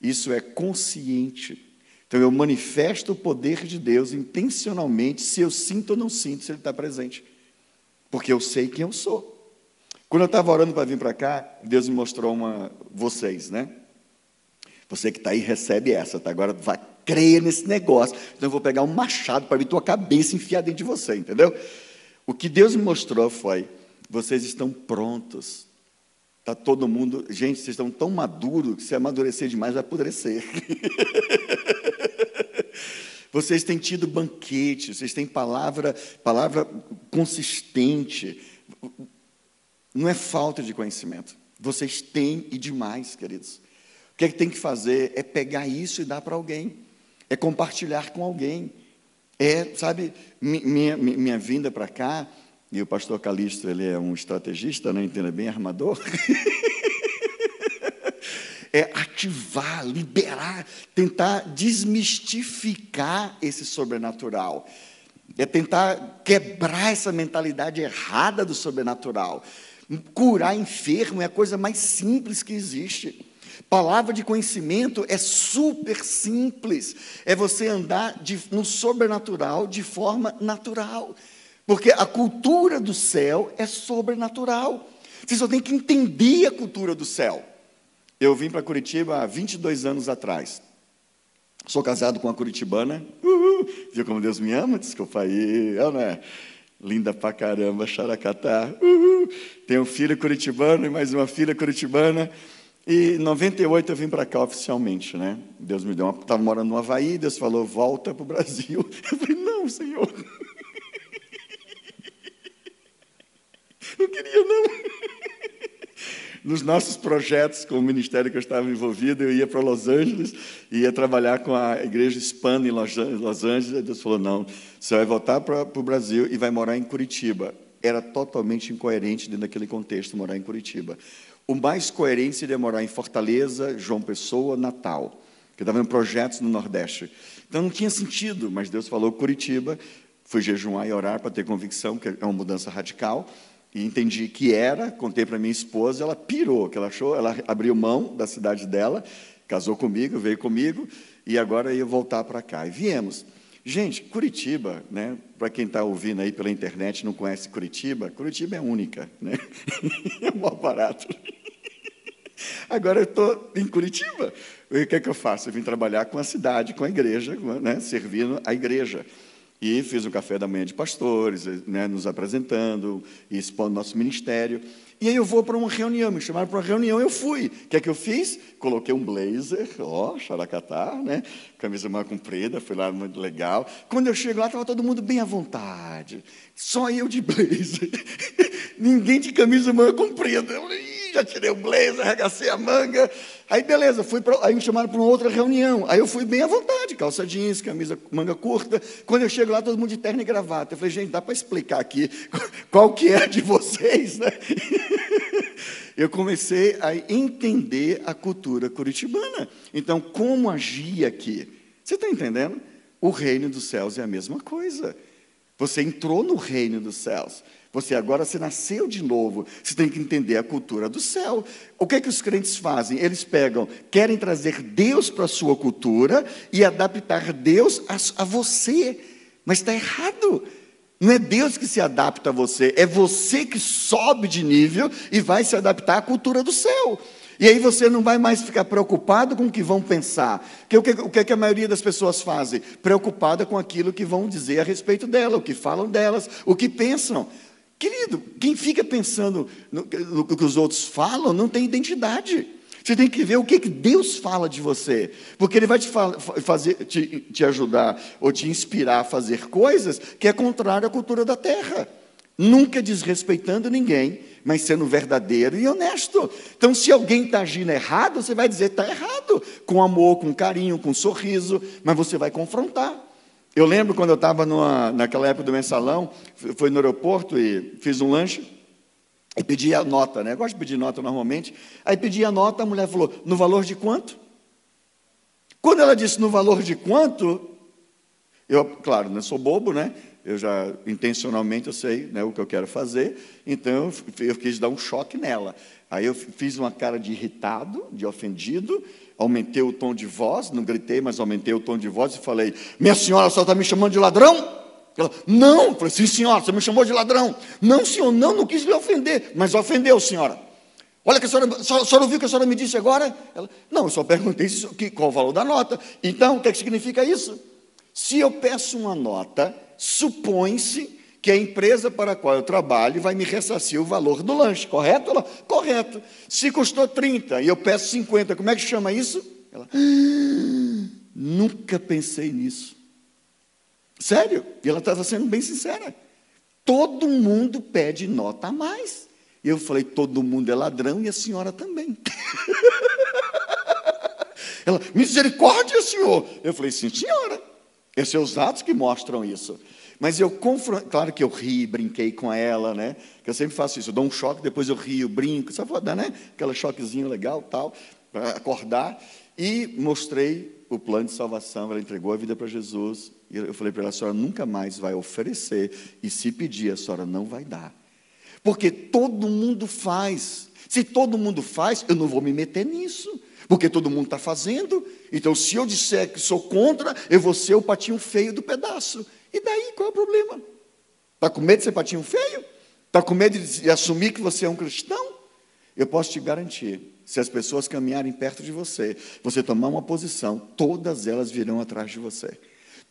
Isso é consciente. Então eu manifesto o poder de Deus intencionalmente, se eu sinto ou não sinto, se Ele está presente. Porque eu sei quem eu sou. Quando eu estava orando para vir para cá, Deus me mostrou uma. Vocês, né? Você que está aí, recebe essa, tá? Agora vai crer nesse negócio. Então eu vou pegar um machado para vir tua cabeça enfiar dentro de você, entendeu? O que Deus me mostrou foi: vocês estão prontos Está todo mundo. Gente, vocês estão tão maduros que se amadurecer demais vai apodrecer. vocês têm tido banquete, vocês têm palavra, palavra consistente. Não é falta de conhecimento. Vocês têm e demais, queridos. O que, é que tem que fazer é pegar isso e dar para alguém. É compartilhar com alguém. É, sabe, minha, minha, minha vinda para cá e o pastor Calixto, ele é um estrategista, né? entenda bem, armador. é ativar, liberar, tentar desmistificar esse sobrenatural. É tentar quebrar essa mentalidade errada do sobrenatural. Curar enfermo é a coisa mais simples que existe. Palavra de conhecimento é super simples. É você andar de, no sobrenatural de forma natural. Porque a cultura do céu é sobrenatural. Você só tem que entender a cultura do céu. Eu vim para Curitiba há 22 anos atrás. Sou casado com uma curitibana. Uhul. Viu como Deus me ama? Desculpa aí. Eu, né? Linda pra caramba, Xaracatá. Uhul. Tenho um filho curitibano e mais uma filha curitibana. E em 98 eu vim para cá oficialmente, né? Deus me deu uma... Estava morando no Havaí, Deus falou, volta para o Brasil. Eu falei, não, Senhor. Não queria, não. Nos nossos projetos, com o ministério que eu estava envolvido, eu ia para Los Angeles, ia trabalhar com a igreja hispana em Los Angeles. Deus falou: não, você vai voltar para, para o Brasil e vai morar em Curitiba. era totalmente incoerente dentro daquele contexto morar em Curitiba. O mais coerente seria morar em Fortaleza, João Pessoa, Natal, que estava em projetos no Nordeste. Então não tinha sentido, mas Deus falou Curitiba, fui jejuar e orar para ter convicção que é uma mudança radical. E entendi que era, contei para minha esposa, ela pirou, que ela achou, ela abriu mão da cidade dela, casou comigo, veio comigo, e agora ia voltar para cá. E viemos. Gente, Curitiba, né, para quem está ouvindo aí pela internet não conhece Curitiba, Curitiba é única, né? é um aparato. Agora eu estou em Curitiba. O que é que eu faço? Eu vim trabalhar com a cidade, com a igreja, né, servindo a igreja. E fiz o café da manhã de pastores, né, nos apresentando expondo nosso ministério. E aí eu vou para uma reunião, me chamaram para uma reunião, eu fui. O que é que eu fiz? Coloquei um blazer, ó, xaracatá, né? Camisa mais comprida, fui lá, muito legal. Quando eu chego lá, estava todo mundo bem à vontade. Só eu de blazer. Ninguém de camisa manga comprida. Eu falei, já tirei o blazer, arregacei a manga. Aí, beleza, fui pra, aí me chamaram para uma outra reunião. Aí eu fui bem à vontade, calça jeans, camisa manga curta. Quando eu chego lá, todo mundo de terno e gravata. Eu falei, gente, dá para explicar aqui qual que é de vocês, né? Eu comecei a entender a cultura curitibana. Então, como agir aqui? Você está entendendo? O reino dos céus é a mesma coisa. Você entrou no reino dos céus. Você agora se nasceu de novo. Você tem que entender a cultura do céu. O que é que os crentes fazem? Eles pegam, querem trazer Deus para a sua cultura e adaptar Deus a, a você. Mas está errado. Não é Deus que se adapta a você, é você que sobe de nível e vai se adaptar à cultura do céu. E aí você não vai mais ficar preocupado com o que vão pensar. Porque o que, o que, é que a maioria das pessoas fazem? Preocupada com aquilo que vão dizer a respeito dela, o que falam delas, o que pensam. Querido, quem fica pensando no, no que os outros falam não tem identidade. Você tem que ver o que, que Deus fala de você, porque Ele vai te, fazer, te, te ajudar ou te inspirar a fazer coisas que é contrário à cultura da terra. Nunca desrespeitando ninguém, mas sendo verdadeiro e honesto. Então, se alguém está agindo errado, você vai dizer está errado, com amor, com carinho, com sorriso, mas você vai confrontar. Eu lembro quando eu estava naquela época do mensalão, fui no aeroporto e fiz um lanche e pedi a nota, né? Eu gosto de pedir nota normalmente. Aí pedi a nota, a mulher falou: no valor de quanto? Quando ela disse no valor de quanto, eu, claro, não sou bobo, né? Eu já intencionalmente eu sei né, o que eu quero fazer, então eu, eu quis dar um choque nela. Aí eu fiz uma cara de irritado, de ofendido, aumentei o tom de voz, não gritei, mas aumentei o tom de voz e falei: Minha senhora, senhora está me chamando de ladrão? Ela, não, eu falei, sim, senhora, você me chamou de ladrão. Não, senhor, não, não quis lhe ofender, mas ofendeu, senhora. Olha que a senhora, a senhora ouviu o que a senhora me disse agora? Ela, não, eu só perguntei qual o valor da nota. Então, o que, é que significa isso? Se eu peço uma nota, supõe-se que a empresa para a qual eu trabalho vai me ressarcir o valor do lanche, correto? Ela, correto. Se custou 30 e eu peço 50, como é que chama isso? Ela, ah, nunca pensei nisso. Sério, e ela estava sendo bem sincera. Todo mundo pede nota a mais. E eu falei, todo mundo é ladrão e a senhora também. ela, misericórdia, senhor. Eu falei, sim, senhora. Esses são os atos que mostram isso. Mas eu confronto, claro que eu ri, brinquei com ela, né? Que eu sempre faço isso, eu dou um choque, depois eu rio, brinco, só dar, né? Aquela choquezinho legal, tal, para acordar. E mostrei o plano de salvação, ela entregou a vida para Jesus. E eu falei para ela: a senhora nunca mais vai oferecer, e se pedir, a senhora não vai dar. Porque todo mundo faz. Se todo mundo faz, eu não vou me meter nisso. Porque todo mundo está fazendo. Então, se eu disser que sou contra, eu vou ser o patinho feio do pedaço. E daí, qual é o problema? Está com medo de ser patinho feio? Está com medo de assumir que você é um cristão? Eu posso te garantir, se as pessoas caminharem perto de você, você tomar uma posição, todas elas virão atrás de você.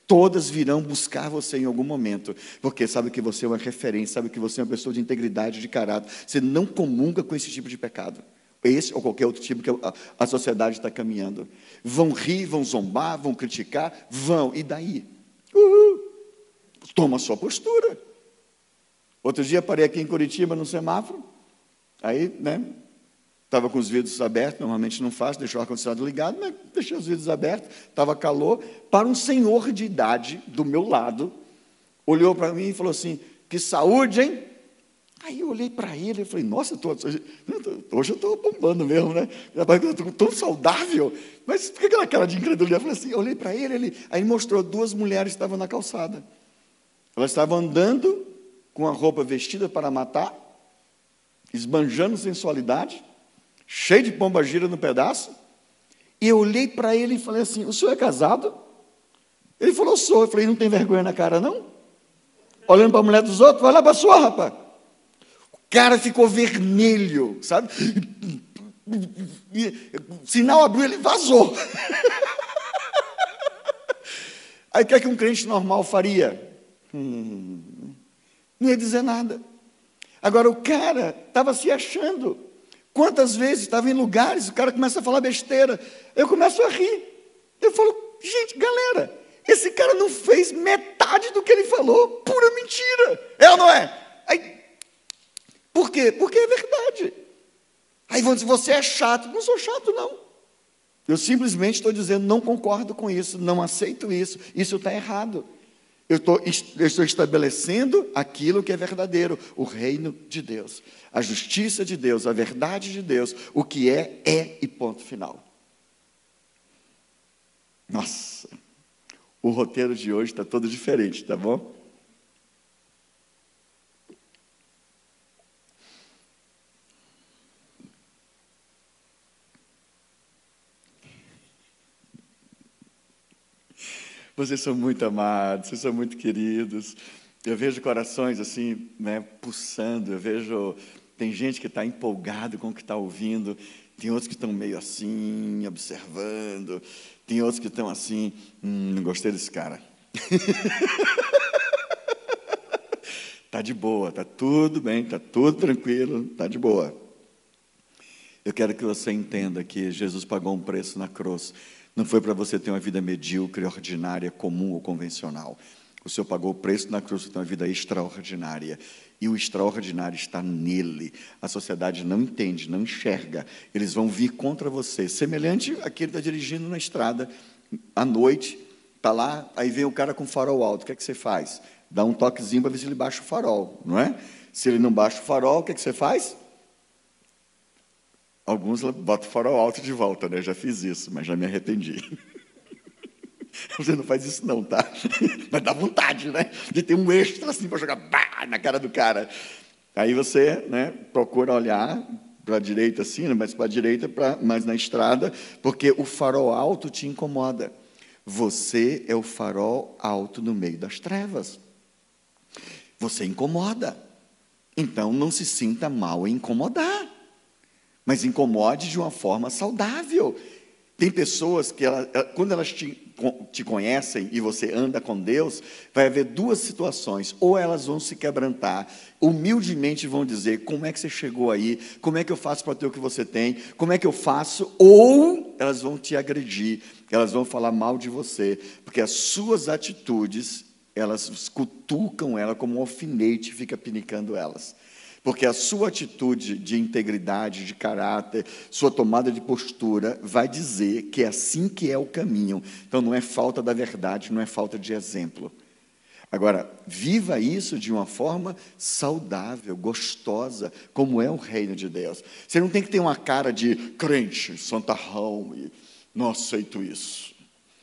Todas virão buscar você em algum momento, porque sabe que você é uma referência, sabe que você é uma pessoa de integridade, de caráter. Você não comunga com esse tipo de pecado. Esse ou qualquer outro tipo que a, a sociedade está caminhando. Vão rir, vão zombar, vão criticar, vão. E daí? Uhul. Toma sua postura. Outro dia parei aqui em Curitiba no semáforo. Aí, né? Estava com os vidros abertos, normalmente não faço, deixo o ar-condicionado ligado, mas deixei os vidros abertos, estava calor. Para um senhor de idade do meu lado, olhou para mim e falou assim: Que saúde, hein? Aí eu olhei para ele e falei, nossa, tô, hoje eu estou bombando mesmo, né? Eu estou tão saudável. Mas por que aquela cara de incredulidade? Eu falei assim, eu olhei para ele, ele, aí mostrou duas mulheres que estavam na calçada. Elas estavam andando com a roupa vestida para matar, esbanjando sensualidade, cheio de pomba gira no pedaço. E eu olhei para ele e falei assim: O senhor é casado? Ele falou: Sou. Eu falei: Não tem vergonha na cara, não? Olhando para a mulher dos outros, vai lá para a sua, rapaz. O cara ficou vermelho, sabe? Sinal abriu, ele vazou. Aí o que é que um crente normal faria? Hum, não ia dizer nada. Agora, o cara estava se achando. Quantas vezes estava em lugares, o cara começa a falar besteira, eu começo a rir. Eu falo, gente, galera, esse cara não fez metade do que ele falou, pura mentira. É ou não é? Aí, por quê? Porque é verdade. Aí vão dizer, você é chato. Não sou chato, não. Eu simplesmente estou dizendo, não concordo com isso, não aceito isso, isso está errado. Eu estou, estou estabelecendo aquilo que é verdadeiro, o reino de Deus, a justiça de Deus, a verdade de Deus, o que é, é e ponto final. Nossa, o roteiro de hoje está todo diferente, tá bom? Vocês são muito amados, vocês são muito queridos. Eu vejo corações assim, né, pulsando. Eu vejo tem gente que está empolgado com o que está ouvindo, tem outros que estão meio assim, observando, tem outros que estão assim, hum, não gostei desse cara. tá de boa, tá tudo bem, tá tudo tranquilo, tá de boa. Eu quero que você entenda que Jesus pagou um preço na cruz não foi para você ter uma vida medíocre, ordinária, comum ou convencional. O Senhor pagou o preço na cruz para ter uma vida extraordinária. E o extraordinário está nele. A sociedade não entende, não enxerga. Eles vão vir contra você. Semelhante àquele que está dirigindo na estrada, à noite, está lá, aí vem o cara com farol alto. O que é que você faz? Dá um toquezinho para ver se ele baixa o farol, não é? Se ele não baixa o farol, o que é que você faz? Alguns botam farol alto de volta, né? Já fiz isso, mas já me arrependi. Você não faz isso não, tá? Mas dá vontade, né? De ter um extra assim para jogar bah, na cara do cara. Aí você, né, procura olhar para a direita assim, né, mas para a direita, pra, mais na estrada, porque o farol alto te incomoda. Você é o farol alto no meio das trevas. Você incomoda. Então não se sinta mal em incomodar mas incomode de uma forma saudável. Tem pessoas que, ela, quando elas te, te conhecem e você anda com Deus, vai haver duas situações. Ou elas vão se quebrantar, humildemente vão dizer: Como é que você chegou aí? Como é que eu faço para ter o que você tem? Como é que eu faço? Ou elas vão te agredir, elas vão falar mal de você, porque as suas atitudes, elas cutucam ela como um alfinete, fica pinicando elas. Porque a sua atitude de integridade, de caráter, sua tomada de postura, vai dizer que é assim que é o caminho. Então não é falta da verdade, não é falta de exemplo. Agora, viva isso de uma forma saudável, gostosa, como é o reino de Deus. Você não tem que ter uma cara de crente, santarrão, e não aceito isso.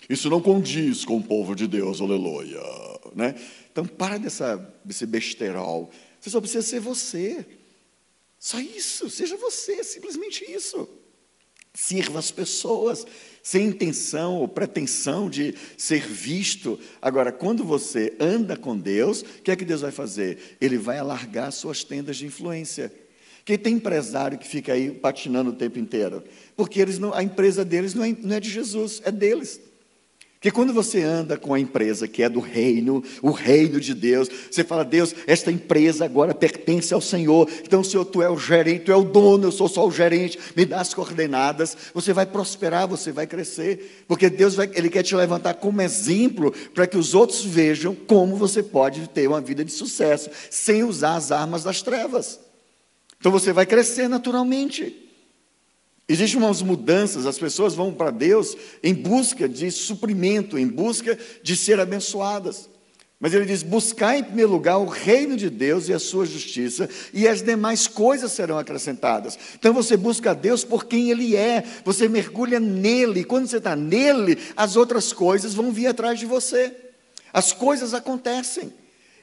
Isso não condiz com o povo de Deus, aleluia. Né? Então, para dessa, desse besterol. Você só precisa ser você. Só isso, seja você, simplesmente isso. Sirva as pessoas, sem intenção ou pretensão de ser visto. Agora, quando você anda com Deus, o que é que Deus vai fazer? Ele vai alargar suas tendas de influência. Quem tem empresário que fica aí patinando o tempo inteiro? Porque eles não, a empresa deles não é, não é de Jesus, é deles. Porque quando você anda com a empresa que é do reino, o reino de Deus, você fala, Deus, esta empresa agora pertence ao Senhor, então, Senhor, tu é o gerente, tu é o dono, eu sou só o gerente, me dá as coordenadas, você vai prosperar, você vai crescer, porque Deus vai, Ele quer te levantar como exemplo para que os outros vejam como você pode ter uma vida de sucesso, sem usar as armas das trevas. Então você vai crescer naturalmente. Existem umas mudanças, as pessoas vão para Deus em busca de suprimento, em busca de ser abençoadas. Mas ele diz: buscar em primeiro lugar o reino de Deus e a sua justiça, e as demais coisas serão acrescentadas. Então você busca a Deus por quem Ele é, você mergulha nele, e quando você está nele, as outras coisas vão vir atrás de você. As coisas acontecem.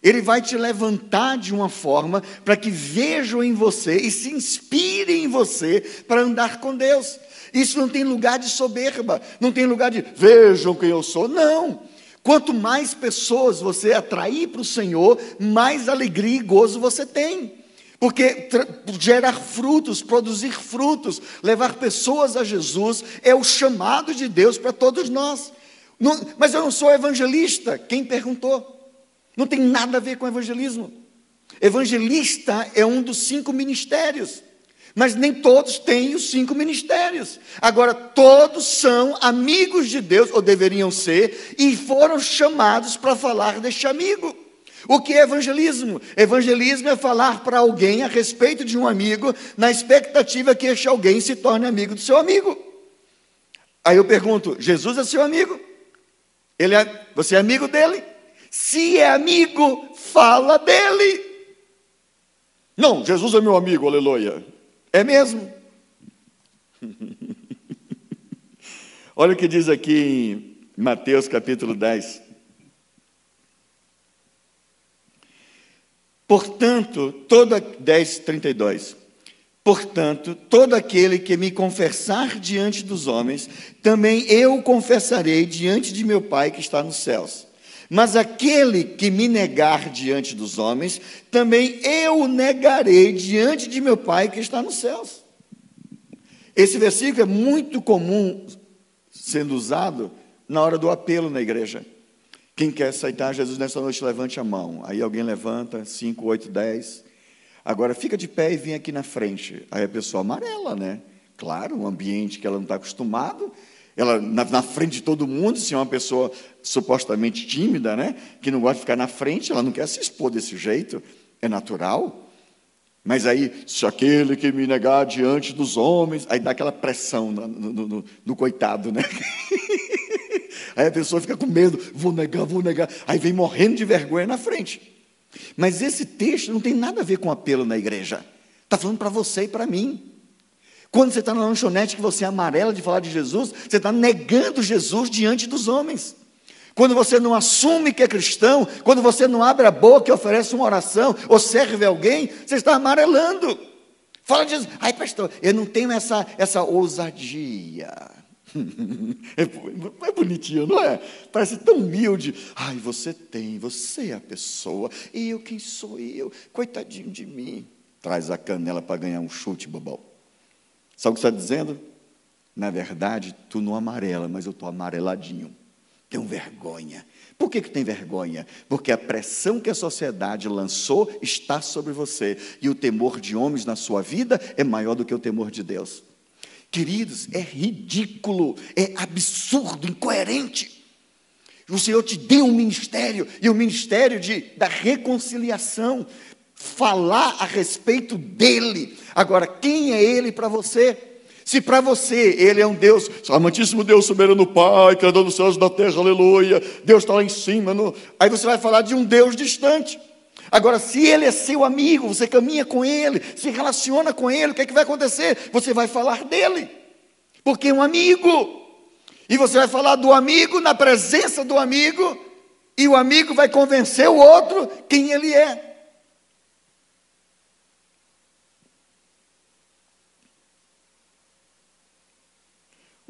Ele vai te levantar de uma forma para que vejam em você e se inspirem em você para andar com Deus. Isso não tem lugar de soberba, não tem lugar de vejam quem eu sou. Não. Quanto mais pessoas você atrair para o Senhor, mais alegria e gozo você tem. Porque gerar frutos, produzir frutos, levar pessoas a Jesus é o chamado de Deus para todos nós. Não, mas eu não sou evangelista. Quem perguntou? Não tem nada a ver com evangelismo. Evangelista é um dos cinco ministérios. Mas nem todos têm os cinco ministérios. Agora, todos são amigos de Deus, ou deveriam ser, e foram chamados para falar deste amigo. O que é evangelismo? Evangelismo é falar para alguém a respeito de um amigo, na expectativa que este alguém se torne amigo do seu amigo. Aí eu pergunto: Jesus é seu amigo? Ele é, você é amigo dele? Se é amigo, fala dele. Não, Jesus é meu amigo, aleluia. É mesmo? Olha o que diz aqui em Mateus capítulo 10. Portanto, toda 10, 32. Portanto, todo aquele que me confessar diante dos homens, também eu confessarei diante de meu Pai que está nos céus. Mas aquele que me negar diante dos homens, também eu o negarei diante de meu Pai que está nos céus. Esse versículo é muito comum sendo usado na hora do apelo na igreja. Quem quer aceitar Jesus nessa noite, levante a mão. Aí alguém levanta, 5, 8, 10. Agora fica de pé e vem aqui na frente. Aí a pessoa amarela, né? Claro, um ambiente que ela não está acostumado, ela na, na, frente de todo mundo, se é uma pessoa supostamente tímida, né, que não gosta de ficar na frente, ela não quer se expor desse jeito, é natural. Mas aí, se aquele que me negar diante dos homens, aí dá aquela pressão no, no, no, no coitado, né? aí a pessoa fica com medo, vou negar, vou negar, aí vem morrendo de vergonha na frente. Mas esse texto não tem nada a ver com apelo na igreja, está falando para você e para mim. Quando você está na lanchonete que você é amarela de falar de Jesus, você está negando Jesus diante dos homens. Quando você não assume que é cristão, quando você não abre a boca e oferece uma oração ou serve alguém, você está amarelando. Fala de Jesus. Ai, pastor, eu não tenho essa, essa ousadia. É, é bonitinho, não é? Parece tão humilde. Ai, você tem, você é a pessoa. E eu, quem sou eu? Coitadinho de mim. Traz a canela para ganhar um chute, bobão. Sabe o que está dizendo? Na verdade, tu não amarela, mas eu estou amareladinho. Tenho vergonha. Por que, que tem vergonha? Porque a pressão que a sociedade lançou está sobre você. E o temor de homens na sua vida é maior do que o temor de Deus. Queridos, é ridículo, é absurdo, incoerente. O Senhor te deu um ministério, e o ministério de, da reconciliação falar a respeito dele. Agora, quem é ele para você? Se para você ele é um Deus, amantíssimo Deus, soberano Pai, criador dos céus e da terra, aleluia, Deus está lá em cima, no... aí você vai falar de um Deus distante. Agora, se ele é seu amigo, você caminha com ele, se relaciona com ele, o que, é que vai acontecer? Você vai falar dele, porque é um amigo. E você vai falar do amigo na presença do amigo, e o amigo vai convencer o outro quem ele é.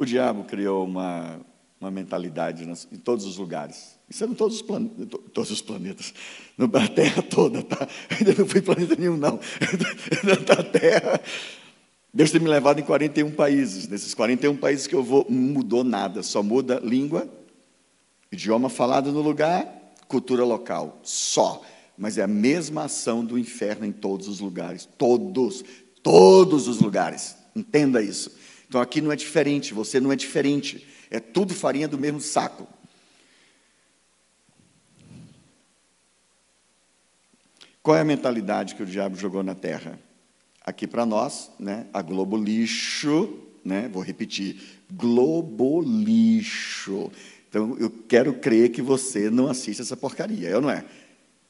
O diabo criou uma, uma mentalidade nas, em todos os lugares. Isso é em todos os, plan, todos os planetas. Na Terra toda, tá? Ainda não fui planeta nenhum, não. Na Terra. Deus tem me levado em 41 países. Nesses 41 países que eu vou, não mudou nada. Só muda língua, idioma falado no lugar, cultura local. Só. Mas é a mesma ação do inferno em todos os lugares. Todos. Todos os lugares. Entenda isso. Então aqui não é diferente, você não é diferente. É tudo farinha do mesmo saco. Qual é a mentalidade que o diabo jogou na terra? Aqui para nós, né, a globo lixo, né, vou repetir, globo lixo. Então, eu quero crer que você não assiste essa porcaria, eu não é?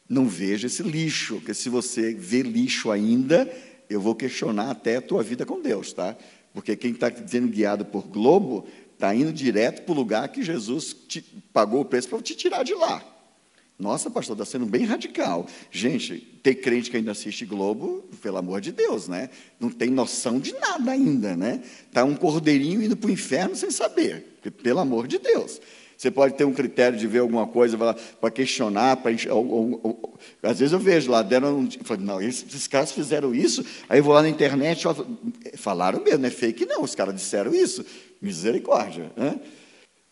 Não veja esse lixo, porque se você vê lixo ainda, eu vou questionar até a tua vida com Deus, tá? Porque quem está sendo guiado por Globo está indo direto para o lugar que Jesus te, pagou o preço para te tirar de lá. Nossa, pastor, está sendo bem radical. Gente, ter crente que ainda assiste Globo, pelo amor de Deus, né? Não tem noção de nada ainda, né? Está um cordeirinho indo para o inferno sem saber, pelo amor de Deus. Você pode ter um critério de ver alguma coisa para questionar, para às vezes eu vejo lá, deram um, falo, não, esses caras fizeram isso, aí eu vou lá na internet, falaram mesmo, não é fake não, os caras disseram isso, misericórdia. Né?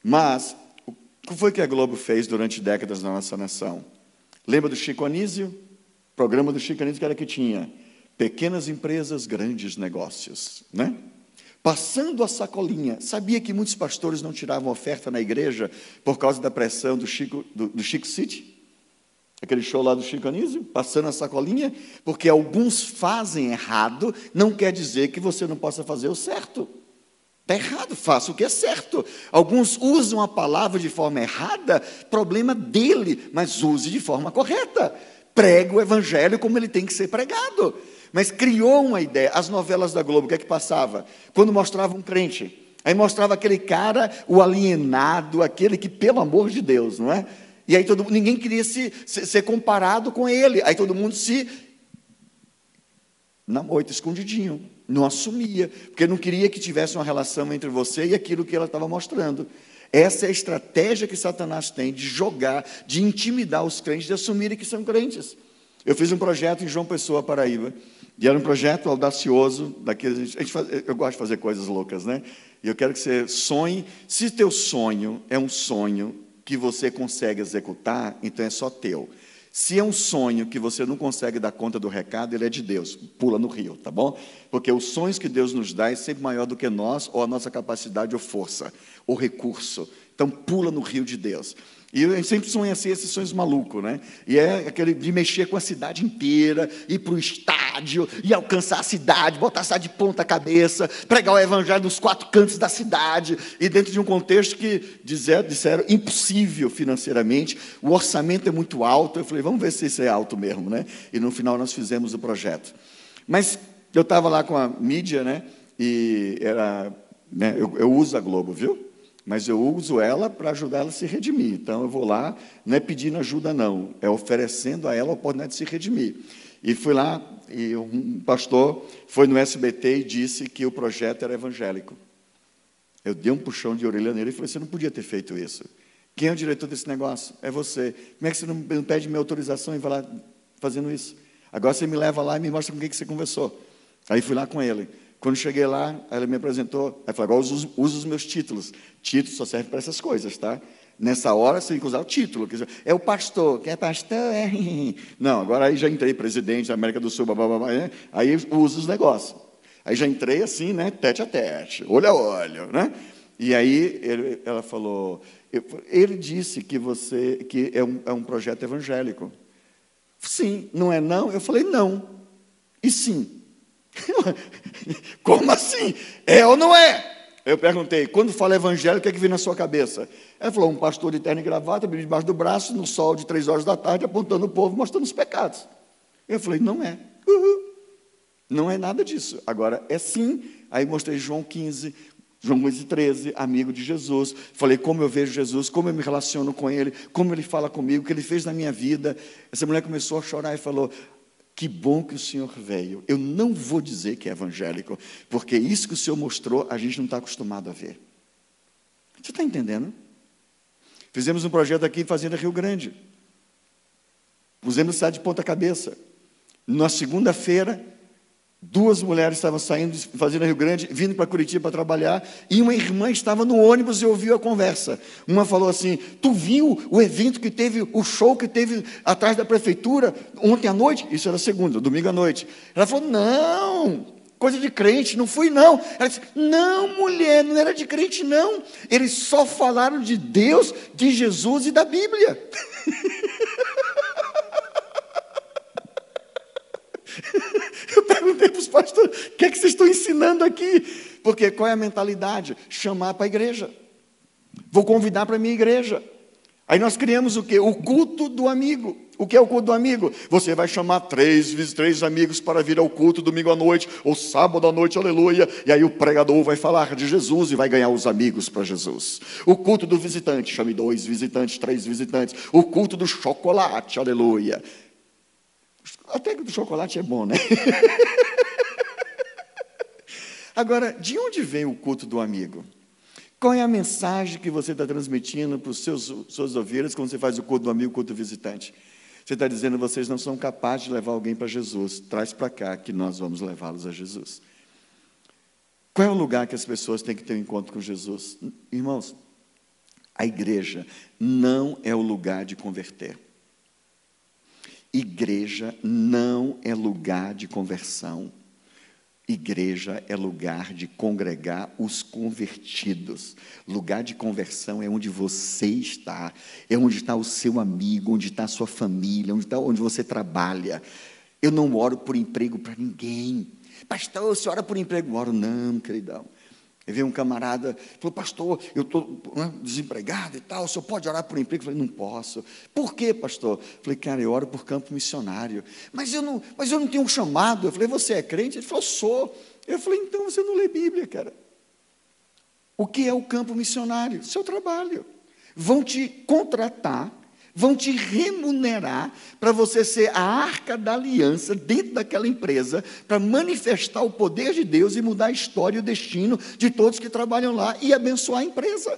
Mas o que foi que a Globo fez durante décadas na nossa nação? Lembra do Chico Anísio? O programa do Chico Anísio que era que tinha pequenas empresas, grandes negócios, né? Passando a sacolinha, sabia que muitos pastores não tiravam oferta na igreja por causa da pressão do Chico, do, do Chico City? Aquele show lá do Chico Anísio, passando a sacolinha, porque alguns fazem errado, não quer dizer que você não possa fazer o certo. Está errado, faça o que é certo. Alguns usam a palavra de forma errada, problema dele, mas use de forma correta. Prega o evangelho como ele tem que ser pregado. Mas criou uma ideia. As novelas da Globo, o que é que passava? Quando mostrava um crente, aí mostrava aquele cara, o alienado, aquele que, pelo amor de Deus, não é? E aí todo, ninguém queria se, se, ser comparado com ele. Aí todo mundo se na moita, escondidinho não assumia, porque não queria que tivesse uma relação entre você e aquilo que ela estava mostrando. Essa é a estratégia que Satanás tem de jogar, de intimidar os crentes, de assumirem que são crentes. Eu fiz um projeto em João Pessoa, Paraíba, e era um projeto audacioso, daqueles, a gente faz, eu gosto de fazer coisas loucas, né? E eu quero que você sonhe, se teu sonho é um sonho que você consegue executar, então é só teu. Se é um sonho que você não consegue dar conta do recado, ele é de Deus. Pula no rio, tá bom? Porque os sonhos que Deus nos dá é sempre maior do que nós, ou a nossa capacidade ou força, ou recurso. Então pula no rio de Deus. E eu sempre sonho assim, esses sonhos malucos, né? E é aquele de mexer com a cidade inteira, ir para o estádio, e alcançar a cidade, botar a cidade de ponta cabeça, pregar o evangelho nos quatro cantos da cidade, e dentro de um contexto que disseram, disseram impossível financeiramente, o orçamento é muito alto. Eu falei, vamos ver se isso é alto mesmo, né? E no final nós fizemos o projeto. Mas eu estava lá com a mídia, né? E era. Né, eu, eu uso a Globo, viu? Mas eu uso ela para ajudar ela a se redimir. Então eu vou lá, não é pedindo ajuda, não, é oferecendo a ela a oportunidade de se redimir. E fui lá, e um pastor foi no SBT e disse que o projeto era evangélico. Eu dei um puxão de orelha nele e falei: você não podia ter feito isso. Quem é o diretor desse negócio? É você. Como é que você não pede minha autorização e vai lá fazendo isso? Agora você me leva lá e me mostra com quem que você conversou. Aí fui lá com ele. Quando cheguei lá, ela me apresentou, aí falou, agora usa, os meus títulos. Título só serve para essas coisas, tá? Nessa hora você tem que usar o título. É o pastor, que é pastor, é. Não, agora aí já entrei, presidente da América do Sul, blá, blá, blá, né? aí usa os negócios. Aí já entrei assim, né? Tete a tete, olho a olho, né? E aí ele, ela falou, ele disse que você que é um, é um projeto evangélico. Sim, não é não? Eu falei não. E sim. Como assim? É ou não é? Eu perguntei, quando fala evangelho, o que é que vem na sua cabeça? Ela falou, um pastor de terno e gravata, debaixo do braço, no sol de três horas da tarde, apontando o povo, mostrando os pecados. Eu falei, não é. Uhum. Não é nada disso. Agora, é sim. Aí mostrei João 15, João 15, 13, amigo de Jesus. Falei como eu vejo Jesus, como eu me relaciono com Ele, como Ele fala comigo, o que Ele fez na minha vida. Essa mulher começou a chorar e falou: que bom que o Senhor veio. Eu não vou dizer que é evangélico, porque isso que o Senhor mostrou, a gente não está acostumado a ver. Você está entendendo? Fizemos um projeto aqui em Fazenda Rio Grande. Pusemos cidade de ponta cabeça. Na segunda-feira, Duas mulheres estavam saindo, fazendo Rio Grande, vindo para Curitiba para trabalhar, e uma irmã estava no ônibus e ouviu a conversa. Uma falou assim: Tu viu o evento que teve, o show que teve atrás da prefeitura ontem à noite? Isso era segunda, domingo à noite. Ela falou: Não, coisa de crente, não fui não. Ela disse: Não, mulher, não era de crente não. Eles só falaram de Deus, de Jesus e da Bíblia. Eu perguntei para os pastores: o que é que vocês estão ensinando aqui? Porque qual é a mentalidade? Chamar para a igreja. Vou convidar para a minha igreja. Aí nós criamos o quê? O culto do amigo. O que é o culto do amigo? Você vai chamar três, três amigos para vir ao culto domingo à noite, ou sábado à noite, aleluia. E aí o pregador vai falar de Jesus e vai ganhar os amigos para Jesus. O culto do visitante, chame dois visitantes, três visitantes. O culto do chocolate, aleluia. Até que o chocolate é bom, né? Agora, de onde vem o culto do amigo? Qual é a mensagem que você está transmitindo para os seus suas ovelhas quando você faz o culto do amigo, o culto do visitante? Você está dizendo vocês não são capazes de levar alguém para Jesus. Traz para cá que nós vamos levá-los a Jesus. Qual é o lugar que as pessoas têm que ter um encontro com Jesus? Irmãos, a igreja não é o lugar de converter. Igreja não é lugar de conversão. Igreja é lugar de congregar os convertidos. Lugar de conversão é onde você está, é onde está o seu amigo, onde está a sua família, onde está onde você trabalha. Eu não oro por emprego para ninguém. Pastor, você ora por emprego? Oro, não, queridão. Aí veio um camarada, falou, pastor, eu estou né, desempregado e tal, o senhor pode orar por um emprego? Eu falei, não posso. Por quê, pastor? Eu falei, cara, eu oro por campo missionário. Mas eu não, mas eu não tenho um chamado. Eu falei, você é crente? Ele falou, sou. Eu falei, então você não lê Bíblia, cara. O que é o campo missionário? Seu trabalho. Vão te contratar vão te remunerar para você ser a arca da aliança dentro daquela empresa, para manifestar o poder de Deus e mudar a história e o destino de todos que trabalham lá e abençoar a empresa.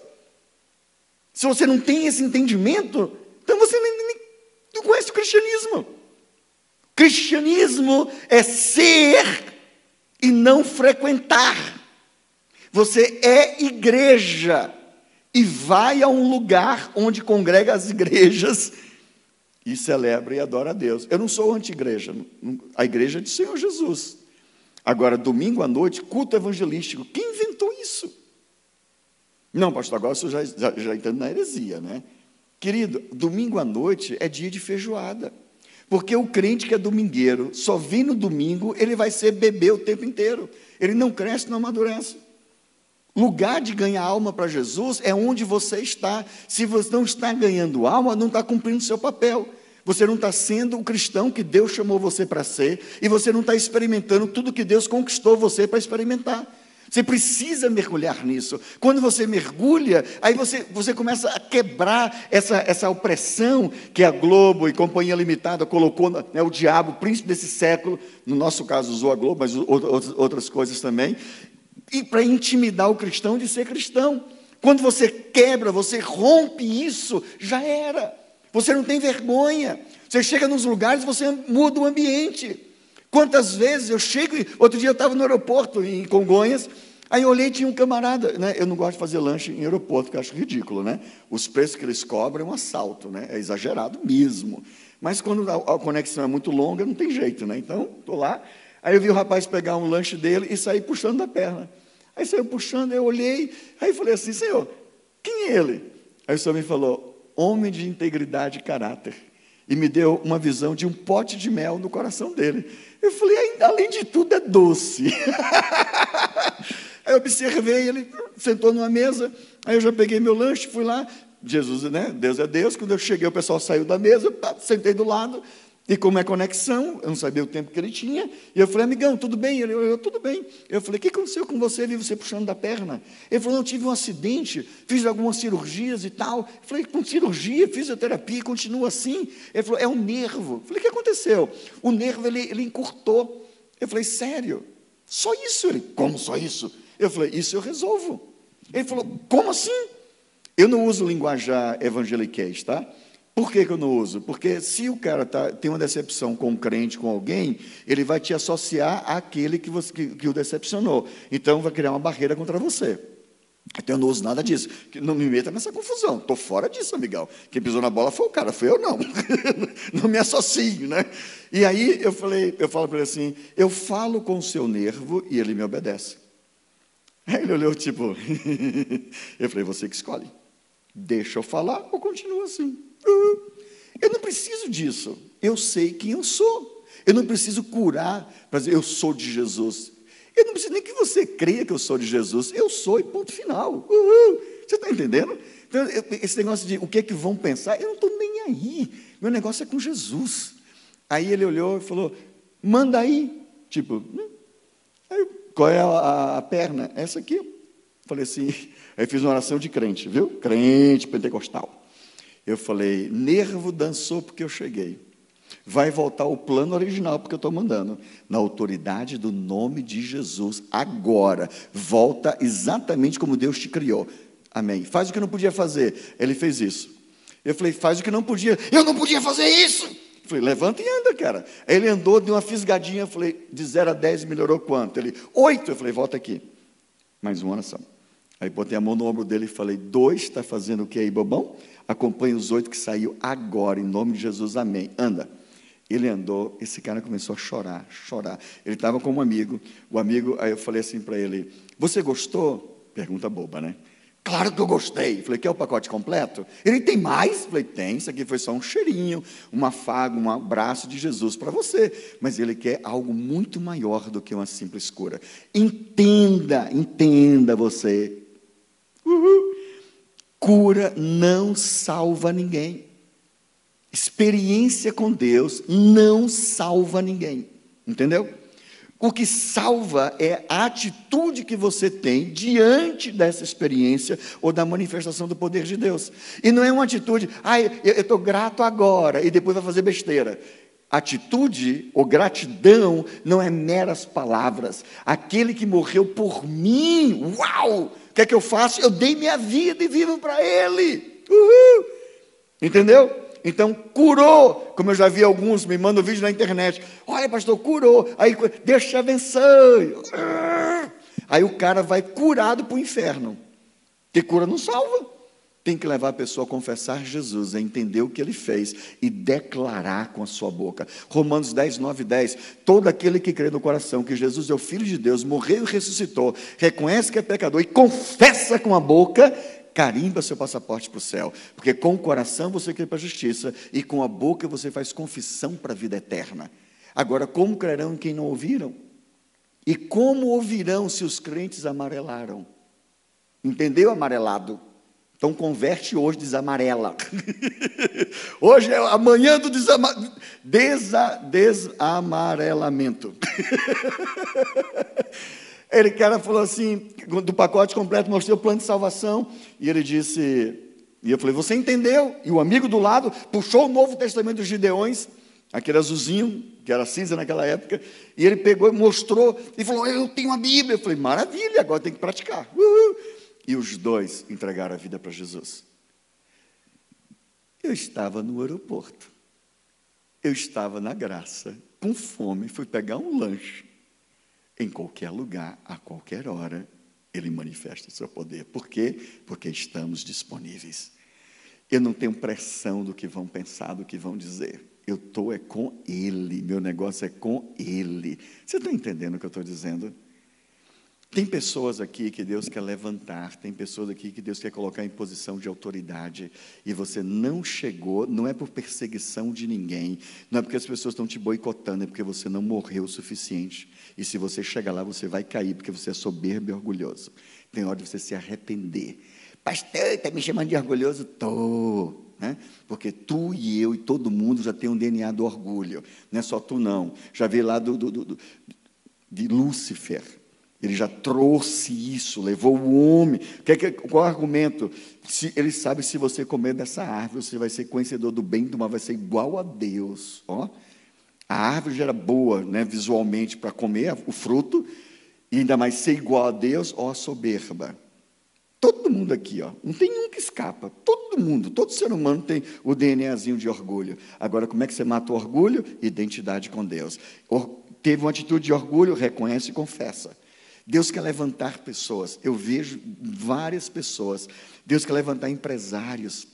Se você não tem esse entendimento, então você nem, nem, não conhece o cristianismo. Cristianismo é ser e não frequentar. Você é igreja e vai a um lugar onde congrega as igrejas e celebra e adora a Deus. Eu não sou anti-igreja, a igreja é do Senhor Jesus. Agora, domingo à noite, culto evangelístico, quem inventou isso? Não, pastor, agora você já, já, já entendo na heresia, né? Querido, domingo à noite é dia de feijoada. Porque o crente que é domingueiro, só vem no domingo, ele vai ser bebê o tempo inteiro. Ele não cresce, não amadurece. Lugar de ganhar alma para Jesus é onde você está. Se você não está ganhando alma, não está cumprindo seu papel. Você não está sendo o cristão que Deus chamou você para ser, e você não está experimentando tudo que Deus conquistou você para experimentar. Você precisa mergulhar nisso. Quando você mergulha, aí você, você começa a quebrar essa, essa opressão que a Globo e Companhia Limitada colocou, né, o diabo, o príncipe desse século, no nosso caso usou a Globo, mas outras coisas também, e para intimidar o cristão de ser cristão. Quando você quebra, você rompe isso, já era. Você não tem vergonha. Você chega nos lugares, você muda o ambiente. Quantas vezes eu chego, outro dia eu estava no aeroporto em Congonhas, aí eu olhei e tinha um camarada, né? Eu não gosto de fazer lanche em aeroporto, porque eu acho ridículo, né? Os preços que eles cobram é um assalto, né? É exagerado mesmo. Mas quando a conexão é muito longa, não tem jeito, né? Então, estou lá, aí eu vi o rapaz pegar um lanche dele e sair puxando da perna. Aí saiu puxando, eu olhei, aí falei assim, Senhor, quem é ele? Aí o Senhor me falou, homem de integridade e caráter. E me deu uma visão de um pote de mel no coração dele. Eu falei, além de tudo, é doce. aí eu observei, ele sentou numa mesa, aí eu já peguei meu lanche, fui lá, Jesus, né? Deus é Deus. Quando eu cheguei, o pessoal saiu da mesa, sentei do lado, e como é conexão, eu não sabia o tempo que ele tinha, e eu falei, amigão, tudo bem? Ele falou, tudo bem. Eu falei, o que aconteceu com você? Vi você puxando da perna. Ele falou, não, tive um acidente, fiz algumas cirurgias e tal. Eu falei, com cirurgia, fisioterapia, continua assim? Ele falou, é um nervo. Eu falei, o que aconteceu? O nervo, ele, ele encurtou. Eu falei, sério? Só isso? Ele, como só isso? Eu falei, isso eu resolvo. Ele falou, como assim? Eu não uso linguajar evangeliquez, tá? Por que, que eu não uso? Porque se o cara tá, tem uma decepção com um crente, com alguém, ele vai te associar àquele que, você, que, que o decepcionou. Então vai criar uma barreira contra você. Então eu não uso nada disso. Não me meta nessa confusão. Estou fora disso, amigão. Quem pisou na bola foi o cara, foi eu não. não me associo, né? E aí eu falei, eu falo para ele assim, eu falo com o seu nervo e ele me obedece. Aí ele olhou, tipo, eu falei, você que escolhe. Deixa eu falar ou continua assim? Eu não preciso disso. Eu sei quem eu sou. Eu não preciso curar para dizer eu sou de Jesus. Eu não preciso nem que você creia que eu sou de Jesus. Eu sou e ponto final. Uhul. Você está entendendo? Então, esse negócio de o que é que vão pensar, eu não estou nem aí. Meu negócio é com Jesus. Aí ele olhou e falou: manda aí. Tipo, hum. aí, qual é a, a, perna? Essa aqui. Falei assim, aí fiz uma oração de crente, viu? Crente pentecostal. Eu falei, nervo dançou porque eu cheguei. Vai voltar o plano original porque eu estou mandando. Na autoridade do nome de Jesus, agora. Volta exatamente como Deus te criou. Amém. Faz o que não podia fazer. Ele fez isso. Eu falei, faz o que não podia. Eu não podia fazer isso. Eu falei, levanta e anda, cara. Ele andou, deu uma fisgadinha. Eu falei, de 0 a 10 melhorou quanto? Ele, 8. Eu falei, volta aqui. Mais uma oração. Aí botei a mão no ombro dele e falei, dois, está fazendo o que aí, bobão? Acompanhe os oito que saiu agora, em nome de Jesus, amém. Anda. Ele andou, esse cara começou a chorar, chorar. Ele estava com um amigo, o amigo, aí eu falei assim para ele: Você gostou? Pergunta boba, né? Claro que eu gostei. Falei, quer o pacote completo? Ele tem mais? Falei, tem, isso aqui foi só um cheirinho, um afago, um abraço de Jesus para você. Mas ele quer algo muito maior do que uma simples cura. Entenda, entenda você. Uhul. Cura não salva ninguém. Experiência com Deus não salva ninguém. Entendeu? O que salva é a atitude que você tem diante dessa experiência ou da manifestação do poder de Deus. E não é uma atitude, ah, eu estou grato agora e depois vai fazer besteira. Atitude ou gratidão não é meras palavras. Aquele que morreu por mim, uau! O que é que eu faço? Eu dei minha vida e vivo para Ele. Uhul! Entendeu? Então, curou, como eu já vi alguns, me mandam vídeo na internet. Olha, pastor, curou. Aí, Deus te abençoe. Aí o cara vai curado para o inferno. Que cura não salva. Tem que levar a pessoa a confessar Jesus, a entender o que ele fez e declarar com a sua boca. Romanos 10, 9 e 10. Todo aquele que crê no coração que Jesus é o Filho de Deus, morreu e ressuscitou, reconhece que é pecador e confessa com a boca carimba seu passaporte para o céu, porque com o coração você crê para a justiça e com a boca você faz confissão para a vida eterna. Agora, como crerão quem não ouviram? E como ouvirão se os crentes amarelaram? Entendeu, amarelado? Então converte hoje, desamarela. hoje é amanhã do desama... Desa... desamarelamento. Ele, cara, falou assim, do pacote completo, mostrei o plano de salvação, e ele disse, e eu falei, você entendeu? E o amigo do lado puxou o Novo Testamento dos Gideões, aquele azulzinho, que era cinza naquela época, e ele pegou e mostrou, e falou, eu tenho a Bíblia. Eu falei, maravilha, agora tem que praticar. Uhul. E os dois entregaram a vida para Jesus. Eu estava no aeroporto, eu estava na graça, com fome, fui pegar um lanche. Em qualquer lugar, a qualquer hora, ele manifesta o seu poder. Por quê? Porque estamos disponíveis. Eu não tenho pressão do que vão pensar, do que vão dizer. Eu estou é com Ele, meu negócio é com Ele. Você está entendendo o que eu estou dizendo? Tem pessoas aqui que Deus quer levantar, tem pessoas aqui que Deus quer colocar em posição de autoridade, e você não chegou, não é por perseguição de ninguém, não é porque as pessoas estão te boicotando, é porque você não morreu o suficiente. E se você chegar lá, você vai cair, porque você é soberbo e orgulhoso. Tem hora de você se arrepender. Pastor, está me chamando de orgulhoso? Estou. Né? Porque tu e eu e todo mundo já tem um DNA do orgulho. Não é só tu, não. Já vi lá do, do, do de Lúcifer. Ele já trouxe isso, levou o homem. Qual é o argumento? Se, ele sabe se você comer dessa árvore, você vai ser conhecedor do bem e do mal, vai ser igual a Deus. Ó. A árvore já era boa né, visualmente para comer o fruto, e ainda mais ser igual a Deus, ó, soberba. Todo mundo aqui, ó, não tem um que escapa. Todo mundo, todo ser humano tem o DNAzinho de orgulho. Agora, como é que você mata o orgulho? Identidade com Deus. Teve uma atitude de orgulho, reconhece e confessa. Deus quer levantar pessoas. Eu vejo várias pessoas. Deus quer levantar empresários.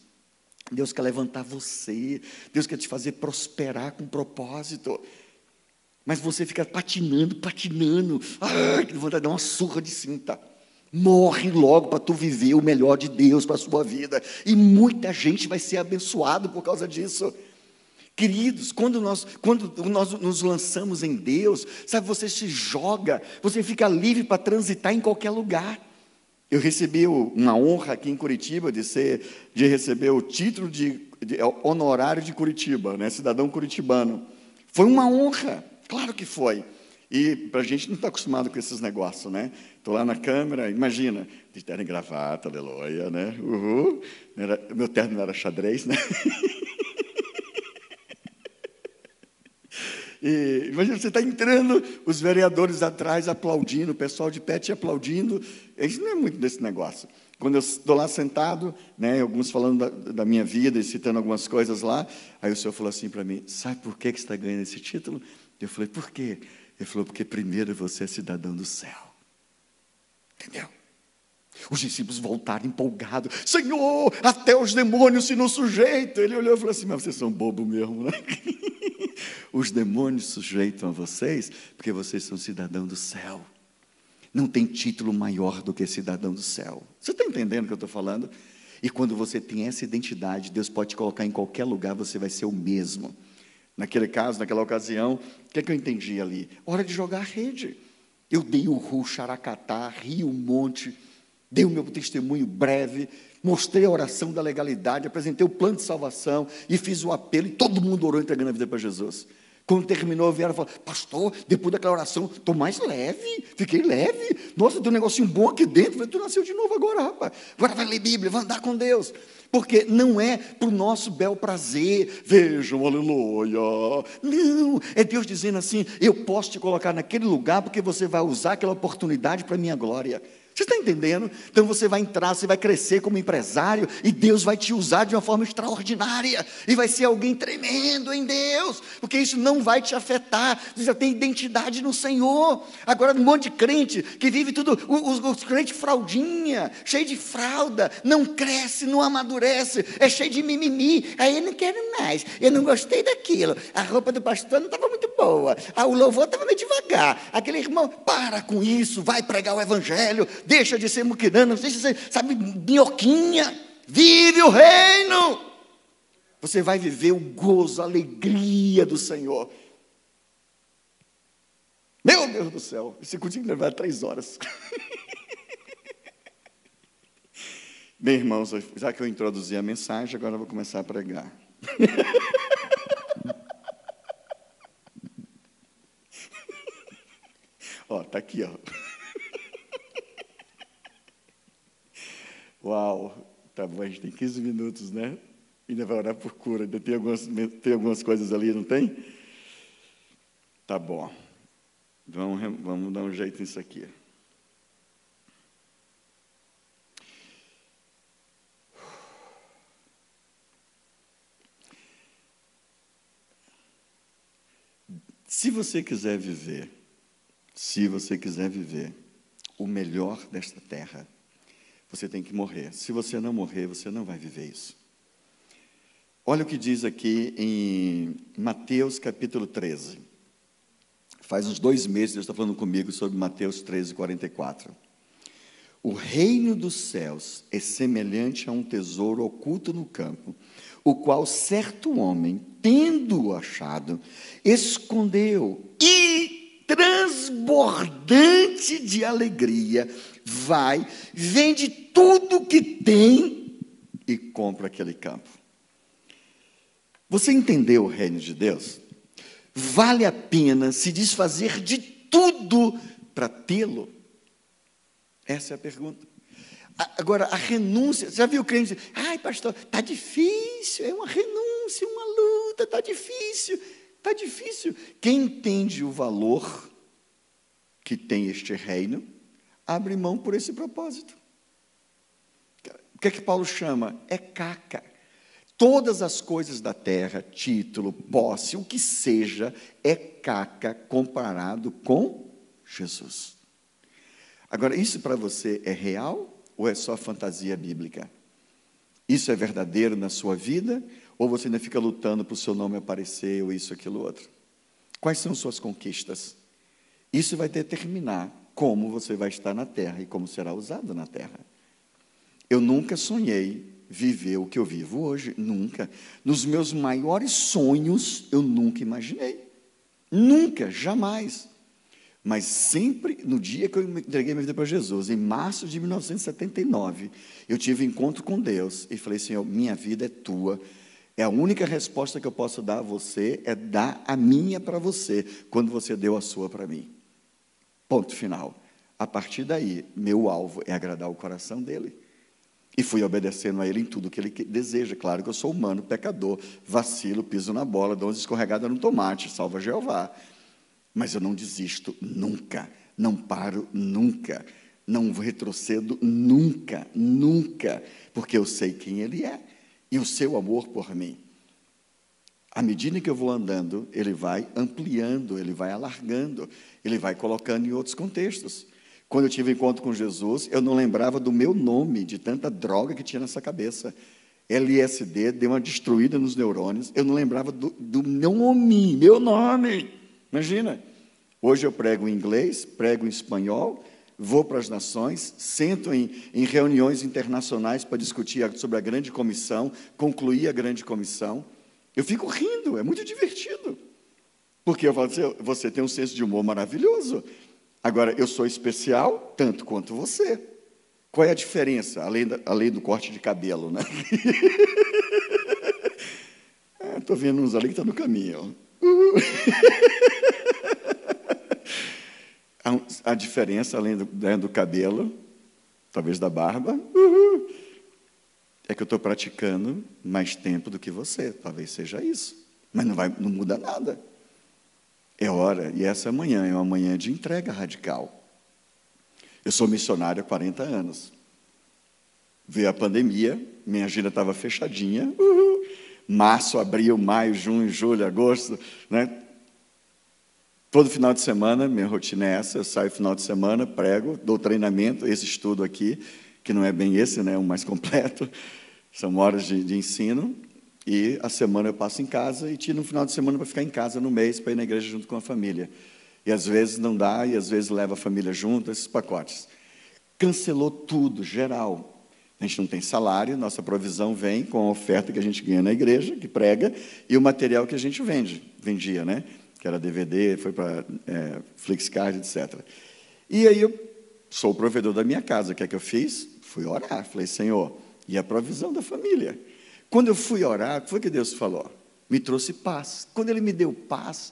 Deus quer levantar você. Deus quer te fazer prosperar com propósito. Mas você fica patinando, patinando. Ai, que dar uma surra de cinta. Morre logo para tu viver o melhor de Deus para a sua vida. E muita gente vai ser abençoado por causa disso. Queridos, quando nós, quando nós nos lançamos em Deus, sabe, você se joga, você fica livre para transitar em qualquer lugar. Eu recebi uma honra aqui em Curitiba de ser, de receber o título de, de é, honorário de Curitiba, né, cidadão curitibano. Foi uma honra, claro que foi. E para a gente não está acostumado com esses negócios, né? Estou lá na câmera, imagina, de terno e gravata, aleluia, né? Uhul. Meu terno não era xadrez, né? E, imagina, você está entrando, os vereadores atrás aplaudindo, o pessoal de pé te aplaudindo. Isso não é muito desse negócio. Quando eu estou lá sentado, né, alguns falando da, da, minha vida e citando algumas coisas lá, aí o senhor falou assim para mim: sabe por que, que você está ganhando esse título? Eu falei: por quê? Ele falou: porque primeiro você é cidadão do céu. Entendeu? Os discípulos voltaram empolgados: Senhor, até os demônios se não sujeitam. Ele olhou e falou assim: Mas vocês são bobos mesmo, né? Os demônios sujeitam a vocês porque vocês são cidadão do céu. Não tem título maior do que cidadão do céu. Você está entendendo o que eu estou falando? E quando você tem essa identidade, Deus pode te colocar em qualquer lugar, você vai ser o mesmo. Naquele caso, naquela ocasião, o que, é que eu entendi ali? Hora de jogar a rede. Eu dei o ru, xaracatá, ri um monte, dei o meu testemunho breve, mostrei a oração da legalidade, apresentei o plano de salvação e fiz o apelo, e todo mundo orou entregando a vida para Jesus. Quando terminou, vieram e falaram, pastor, depois daquela oração, estou mais leve, fiquei leve. Nossa, tem um negocinho bom aqui dentro. Tu nasceu de novo agora, rapaz. Agora vai ler Bíblia, vai andar com Deus. Porque não é para o nosso bel prazer, vejam, aleluia. Não, é Deus dizendo assim: eu posso te colocar naquele lugar porque você vai usar aquela oportunidade para a minha glória. Você está entendendo? Então você vai entrar, você vai crescer como empresário e Deus vai te usar de uma forma extraordinária e vai ser alguém tremendo em Deus, porque isso não vai te afetar. Você já tem identidade no Senhor. Agora, um monte de crente que vive tudo, os, os crentes fraldinha, cheio de fralda, não cresce, não amadurece, é cheio de mimimi. Aí eu não quero mais, eu não gostei daquilo. A roupa do pastor não estava muito boa, ah, o louvor estava meio devagar. Aquele irmão, para com isso, vai pregar o evangelho deixa de ser muquirana, deixa de ser, sabe, minhoquinha, vive o reino. Você vai viver o gozo, a alegria do Senhor. Meu Deus do céu, esse culto levar três horas. Bem, irmãos, já que eu introduzi a mensagem, agora eu vou começar a pregar. ó, tá aqui, ó. Uau, tá bom, a gente tem 15 minutos, né? Ainda vai orar por cura, ainda tem algumas, tem algumas coisas ali, não tem? Tá bom. Vamos, vamos dar um jeito nisso aqui. Se você quiser viver, se você quiser viver o melhor desta terra, você tem que morrer. Se você não morrer, você não vai viver isso. Olha o que diz aqui em Mateus capítulo 13. Faz uns dois meses Deus está falando comigo sobre Mateus 13, 44. O reino dos céus é semelhante a um tesouro oculto no campo, o qual certo homem, tendo-o achado, escondeu e, transbordante de alegria, vai, vende tudo que tem e compra aquele campo. Você entendeu o reino de Deus? Vale a pena se desfazer de tudo para tê-lo? Essa é a pergunta. Agora, a renúncia, já viu o crente dizer, ai pastor, está difícil, é uma renúncia, uma luta, está difícil, está difícil. Quem entende o valor que tem este reino, abre mão por esse propósito. O que é que Paulo chama? É caca. Todas as coisas da terra, título, posse, o que seja, é caca comparado com Jesus. Agora, isso para você é real ou é só fantasia bíblica? Isso é verdadeiro na sua vida ou você ainda fica lutando para o seu nome aparecer ou isso, aquilo, outro? Quais são suas conquistas? Isso vai determinar como você vai estar na terra e como será usado na terra. Eu nunca sonhei viver o que eu vivo hoje, nunca. Nos meus maiores sonhos, eu nunca imaginei. Nunca, jamais. Mas sempre no dia que eu entreguei minha vida para Jesus, em março de 1979, eu tive encontro com Deus e falei: Senhor, minha vida é tua. É a única resposta que eu posso dar a você é dar a minha para você, quando você deu a sua para mim. Ponto final. A partir daí, meu alvo é agradar o coração dele. E fui obedecendo a ele em tudo que ele deseja. Claro que eu sou humano, pecador, vacilo, piso na bola, dou umas escorregadas no tomate, salva Jeová. Mas eu não desisto nunca, não paro nunca, não retrocedo nunca, nunca, porque eu sei quem Ele é e o seu amor por mim. À medida que eu vou andando, Ele vai ampliando, Ele vai alargando, Ele vai colocando em outros contextos. Quando eu tive encontro com Jesus, eu não lembrava do meu nome, de tanta droga que tinha nessa cabeça. LSD deu uma destruída nos neurônios. Eu não lembrava do, do meu nome, meu nome. Imagina. Hoje eu prego em inglês, prego em espanhol, vou para as nações, sento em, em reuniões internacionais para discutir sobre a grande comissão, concluir a grande comissão. Eu fico rindo, é muito divertido. Porque eu falo assim, você tem um senso de humor maravilhoso. Agora, eu sou especial tanto quanto você. Qual é a diferença, além, da, além do corte de cabelo, né? Estou é, vendo uns ali que estão tá no caminho. A, a diferença, além do, né, do, cabelo, talvez da barba, uhul, é que eu estou praticando mais tempo do que você. Talvez seja isso. Mas não, vai, não muda nada. É hora, e essa manhã é uma manhã de entrega radical. Eu sou missionário há 40 anos. Veio a pandemia, minha agenda estava fechadinha. Uhul. Março, abril, maio, junho, julho, agosto, né? Todo final de semana, minha rotina é essa, eu saio final de semana, prego, dou treinamento, esse estudo aqui, que não é bem esse, né, o mais completo, são horas de, de ensino, e a semana eu passo em casa e tiro um final de semana para ficar em casa no mês, para ir na igreja junto com a família. E às vezes não dá, e às vezes leva a família junto, esses pacotes. Cancelou tudo, geral. A gente não tem salário, nossa provisão vem com a oferta que a gente ganha na igreja, que prega, e o material que a gente vende, vendia, né? que era DVD, foi para é, Flixcard, etc. E aí eu sou o provedor da minha casa, o que é que eu fiz? Fui orar, falei, Senhor, e a provisão da família? Quando eu fui orar, o que foi que Deus falou? Me trouxe paz. Quando Ele me deu paz,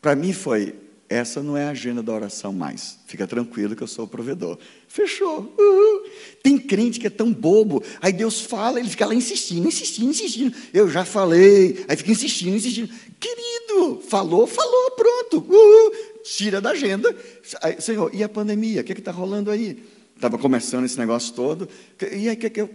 para mim foi, essa não é a agenda da oração mais. Fica tranquilo que eu sou o provedor. Fechou. Uhul. Tem crente que é tão bobo. Aí Deus fala, ele fica lá insistindo, insistindo, insistindo. Eu já falei. Aí fica insistindo, insistindo. Querido, falou, falou, pronto. Uhul. Tira da agenda. Senhor, e a pandemia? O que é está rolando aí? Estava começando esse negócio todo. E aí, que, que,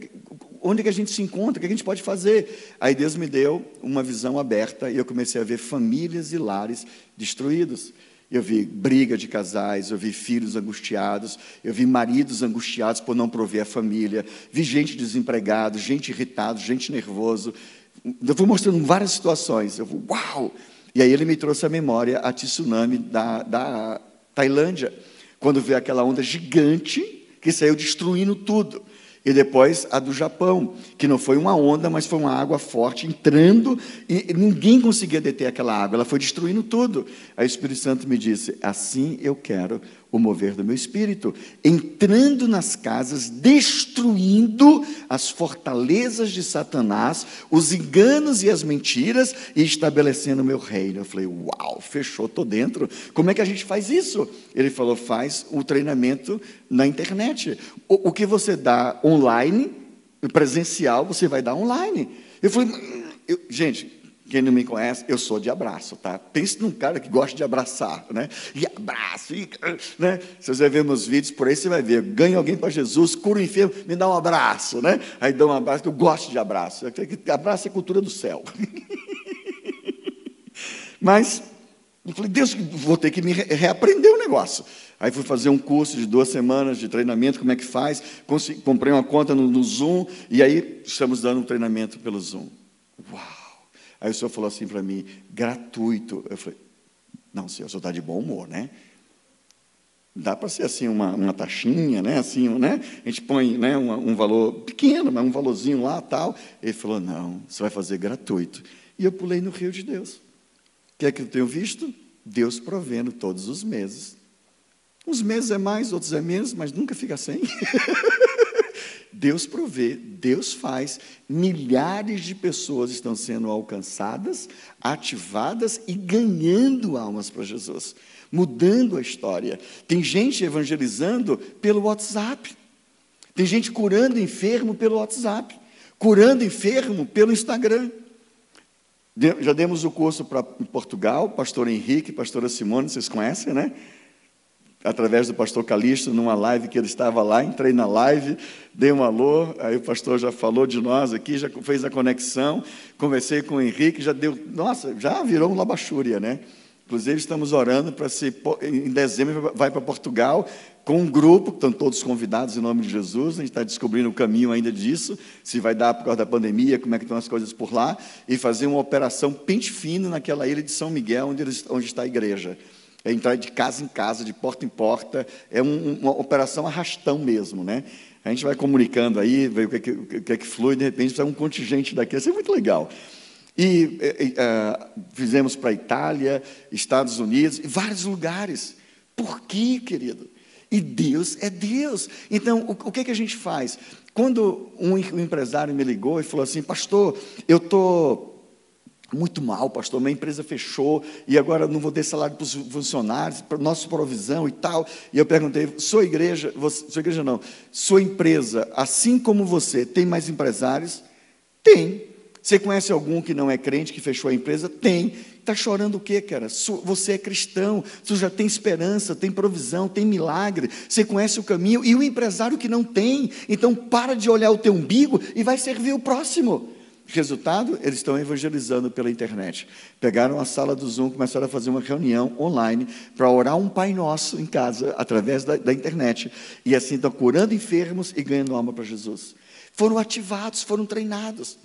onde que a gente se encontra? O que a gente pode fazer? Aí Deus me deu uma visão aberta e eu comecei a ver famílias e lares destruídos. Eu vi briga de casais, eu vi filhos angustiados, eu vi maridos angustiados por não prover a família, vi gente desempregada, gente irritada, gente nervoso. Eu vou mostrando várias situações. Eu vou, uau! E aí ele me trouxe à memória a tsunami da, da Tailândia, quando veio aquela onda gigante que saiu destruindo tudo. E depois a do Japão, que não foi uma onda, mas foi uma água forte entrando e ninguém conseguia deter aquela água, ela foi destruindo tudo. Aí o Espírito Santo me disse: Assim eu quero o mover do meu espírito, entrando nas casas, destruindo as fortalezas de Satanás, os enganos e as mentiras e estabelecendo o meu reino. Eu falei, uau, fechou, estou dentro. Como é que a gente faz isso? Ele falou, faz o treinamento na internet. O, o que você dá online, presencial, você vai dar online. Eu falei, eu, gente, quem não me conhece, eu sou de abraço, tá? Pense num cara que gosta de abraçar, né? E abraço, e, né? Se você ver meus vídeos por aí, você vai ver. Ganha alguém para Jesus, cura o enfermo, me dá um abraço, né? Aí dá um abraço, eu gosto de abraço. Abraço é cultura do céu. Mas, eu falei, Deus, vou ter que me reaprender o negócio. Aí fui fazer um curso de duas semanas de treinamento, como é que faz. Comprei uma conta no, no Zoom, e aí estamos dando um treinamento pelo Zoom. Aí o senhor falou assim para mim, gratuito. Eu falei, não, senhor, o senhor está de bom humor, né? Dá para ser assim uma, uma taxinha, né? Assim, né? A gente põe né, um, um valor pequeno, mas um valorzinho lá tal. Ele falou, não, você vai fazer gratuito. E eu pulei no rio de Deus. O que é que eu tenho visto? Deus provendo todos os meses. Uns meses é mais, outros é menos, mas nunca fica sem. Deus provê, Deus faz, milhares de pessoas estão sendo alcançadas, ativadas e ganhando almas para Jesus, mudando a história. Tem gente evangelizando pelo WhatsApp, tem gente curando enfermo pelo WhatsApp, curando enfermo pelo Instagram. Já demos o curso para Portugal, pastor Henrique, pastora Simone, vocês conhecem, né? Através do pastor Calixto, numa live que ele estava lá, entrei na live, dei um alô, aí o pastor já falou de nós aqui, já fez a conexão, conversei com o Henrique, já deu, nossa, já virou um labachúria, né? Inclusive estamos orando para se, em dezembro vai para Portugal, com um grupo, estão todos convidados em nome de Jesus, a gente está descobrindo o caminho ainda disso, se vai dar por causa da pandemia, como é que estão as coisas por lá, e fazer uma operação pente fino naquela ilha de São Miguel, onde, onde está a igreja é entrar de casa em casa, de porta em porta, é um, uma operação arrastão mesmo, né? A gente vai comunicando aí, vê o que, é que, o que, é que flui, de repente sai um contingente daqui, isso é muito legal. E uh, fizemos para Itália, Estados Unidos, e vários lugares. Por quê, querido? E Deus é Deus. Então, o, o que, é que a gente faz? Quando um, um empresário me ligou e falou assim, pastor, eu estou muito mal, pastor, minha empresa fechou e agora não vou ter salário para os funcionários, para nossa provisão e tal. E eu perguntei, sua igreja, você, sua igreja não, sua empresa, assim como você, tem mais empresários? Tem. Você conhece algum que não é crente, que fechou a empresa? Tem. Está chorando o quê, cara? Você é cristão, você já tem esperança, tem provisão, tem milagre, você conhece o caminho, e o empresário que não tem, então para de olhar o teu umbigo e vai servir o próximo. Resultado, eles estão evangelizando pela internet. Pegaram a sala do Zoom, começaram a fazer uma reunião online para orar um Pai Nosso em casa, através da, da internet. E assim estão curando enfermos e ganhando alma para Jesus. Foram ativados, foram treinados.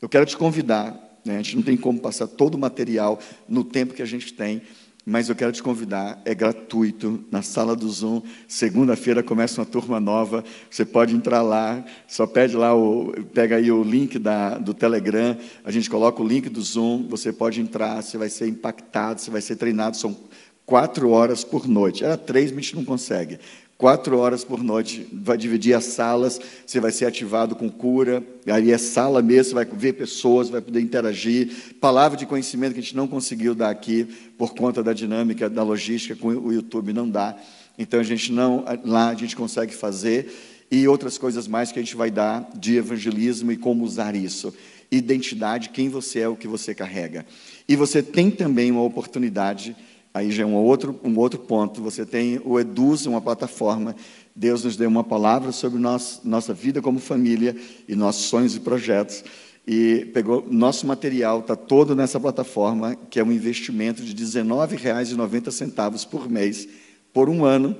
Eu quero te convidar, né, a gente não tem como passar todo o material no tempo que a gente tem, mas eu quero te convidar, é gratuito, na sala do Zoom, segunda-feira começa uma turma nova, você pode entrar lá, só pede lá, o, pega aí o link da, do Telegram, a gente coloca o link do Zoom, você pode entrar, você vai ser impactado, você vai ser treinado, são quatro horas por noite, era três, mas a gente não consegue, quatro horas por noite, vai dividir as salas, você vai ser ativado com cura, aí é sala mesmo, você vai ver pessoas, vai poder interagir, palavra de conhecimento que a gente não conseguiu dar aqui, por conta da dinâmica, da logística, com o YouTube não dá, então a gente não, lá a gente consegue fazer, e outras coisas mais que a gente vai dar de evangelismo e como usar isso. Identidade, quem você é, o que você carrega. E você tem também uma oportunidade Aí já é um outro, um outro ponto. Você tem o Eduz, uma plataforma. Deus nos deu uma palavra sobre nosso, nossa vida como família e nossos sonhos e projetos. E pegou nosso material, está todo nessa plataforma, que é um investimento de R$19,90 por mês, por um ano.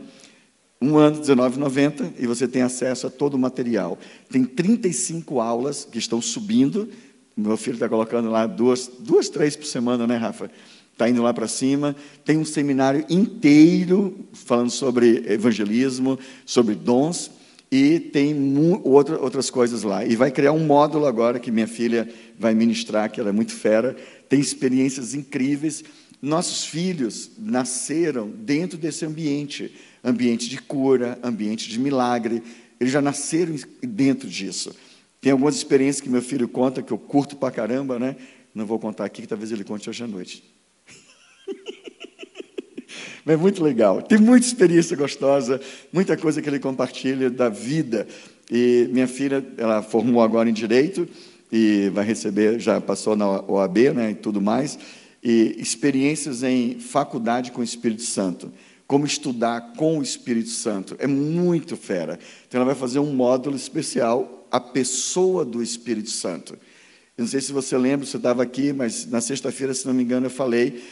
Um ano, R$19,90, e você tem acesso a todo o material. Tem 35 aulas que estão subindo. Meu filho está colocando lá duas, duas, três por semana, né, Rafa? Está indo lá para cima. Tem um seminário inteiro falando sobre evangelismo, sobre dons, e tem outra, outras coisas lá. E vai criar um módulo agora que minha filha vai ministrar, que ela é muito fera, tem experiências incríveis. Nossos filhos nasceram dentro desse ambiente ambiente de cura, ambiente de milagre. Eles já nasceram dentro disso. Tem algumas experiências que meu filho conta, que eu curto pra caramba, né? Não vou contar aqui, que talvez ele conte hoje à noite. Mas é muito legal. Tem muita experiência gostosa, muita coisa que ele compartilha da vida. E minha filha, ela formou agora em Direito e vai receber, já passou na OAB né, e tudo mais. E experiências em faculdade com o Espírito Santo. Como estudar com o Espírito Santo. É muito fera. Então, ela vai fazer um módulo especial, a pessoa do Espírito Santo. Eu não sei se você lembra, você estava aqui, mas na sexta-feira, se não me engano, eu falei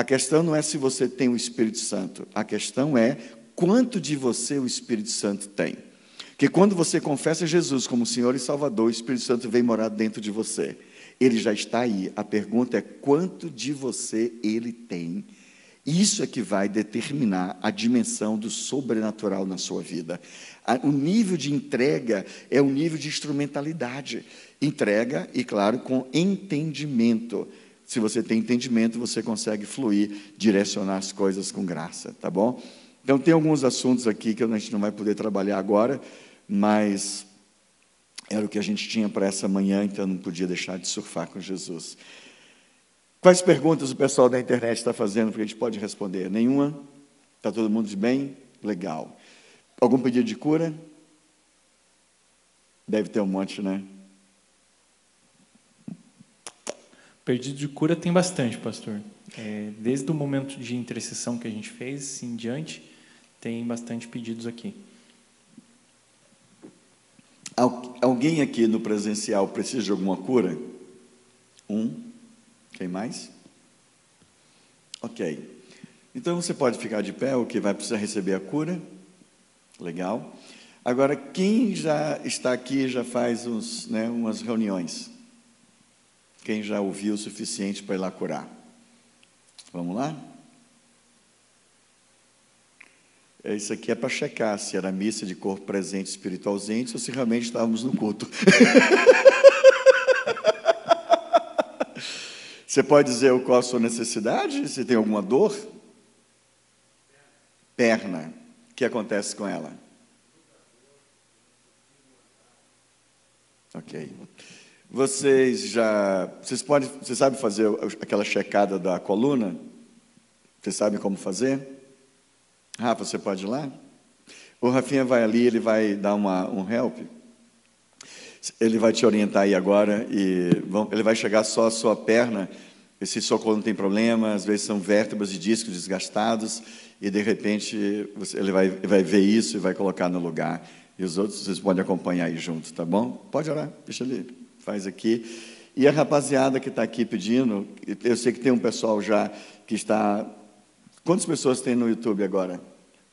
a questão não é se você tem o Espírito Santo, a questão é quanto de você o Espírito Santo tem. Que quando você confessa Jesus como Senhor e Salvador, o Espírito Santo vem morar dentro de você. Ele já está aí. A pergunta é quanto de você ele tem. Isso é que vai determinar a dimensão do sobrenatural na sua vida. O nível de entrega é o nível de instrumentalidade. Entrega, e claro, com entendimento. Se você tem entendimento, você consegue fluir, direcionar as coisas com graça, tá bom? Então, tem alguns assuntos aqui que a gente não vai poder trabalhar agora, mas era o que a gente tinha para essa manhã, então não podia deixar de surfar com Jesus. Quais perguntas o pessoal da internet está fazendo, porque a gente pode responder? Nenhuma? Está todo mundo de bem? Legal. Algum pedido de cura? Deve ter um monte, né? Pedido de cura tem bastante, pastor. É, desde o momento de intercessão que a gente fez em diante, tem bastante pedidos aqui. Alguém aqui no presencial precisa de alguma cura? Um. Quem mais? Ok. Então você pode ficar de pé, o que vai precisar receber a cura. Legal. Agora, quem já está aqui já faz uns, né, umas reuniões? Quem já ouviu o suficiente para ir lá curar? Vamos lá? É, isso aqui é para checar se era missa de corpo presente, espírito ausente, ou se realmente estávamos no culto. Você pode dizer qual a sua necessidade? Se tem alguma dor? Perna. O que acontece com ela? Ok. Vocês já. Vocês podem. Você sabe fazer aquela checada da coluna? Vocês sabem como fazer? Rafa, você pode ir lá? O Rafinha vai ali, ele vai dar uma, um help. Ele vai te orientar aí agora e vão, ele vai chegar só a sua perna, esse seu não tem problema, às vezes são vértebras e discos desgastados e de repente ele vai, vai ver isso e vai colocar no lugar. E os outros vocês podem acompanhar aí junto, tá bom? Pode orar, deixa ele, faz aqui. E a rapaziada que está aqui pedindo, eu sei que tem um pessoal já que está. Quantas pessoas tem no YouTube agora?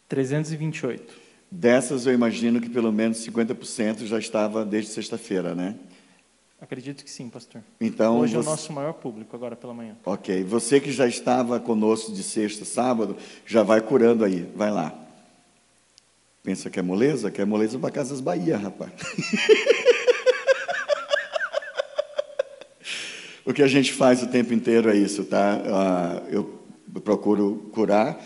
328. Dessas, eu imagino que pelo menos 50% já estava desde sexta-feira, né? Acredito que sim, pastor. Então, Hoje você... é o nosso maior público, agora pela manhã. Ok. Você que já estava conosco de sexta, sábado, já vai curando aí. Vai lá. Pensa que é moleza? Que é moleza para Casas Bahia, rapaz. o que a gente faz o tempo inteiro é isso, tá? Uh, eu procuro curar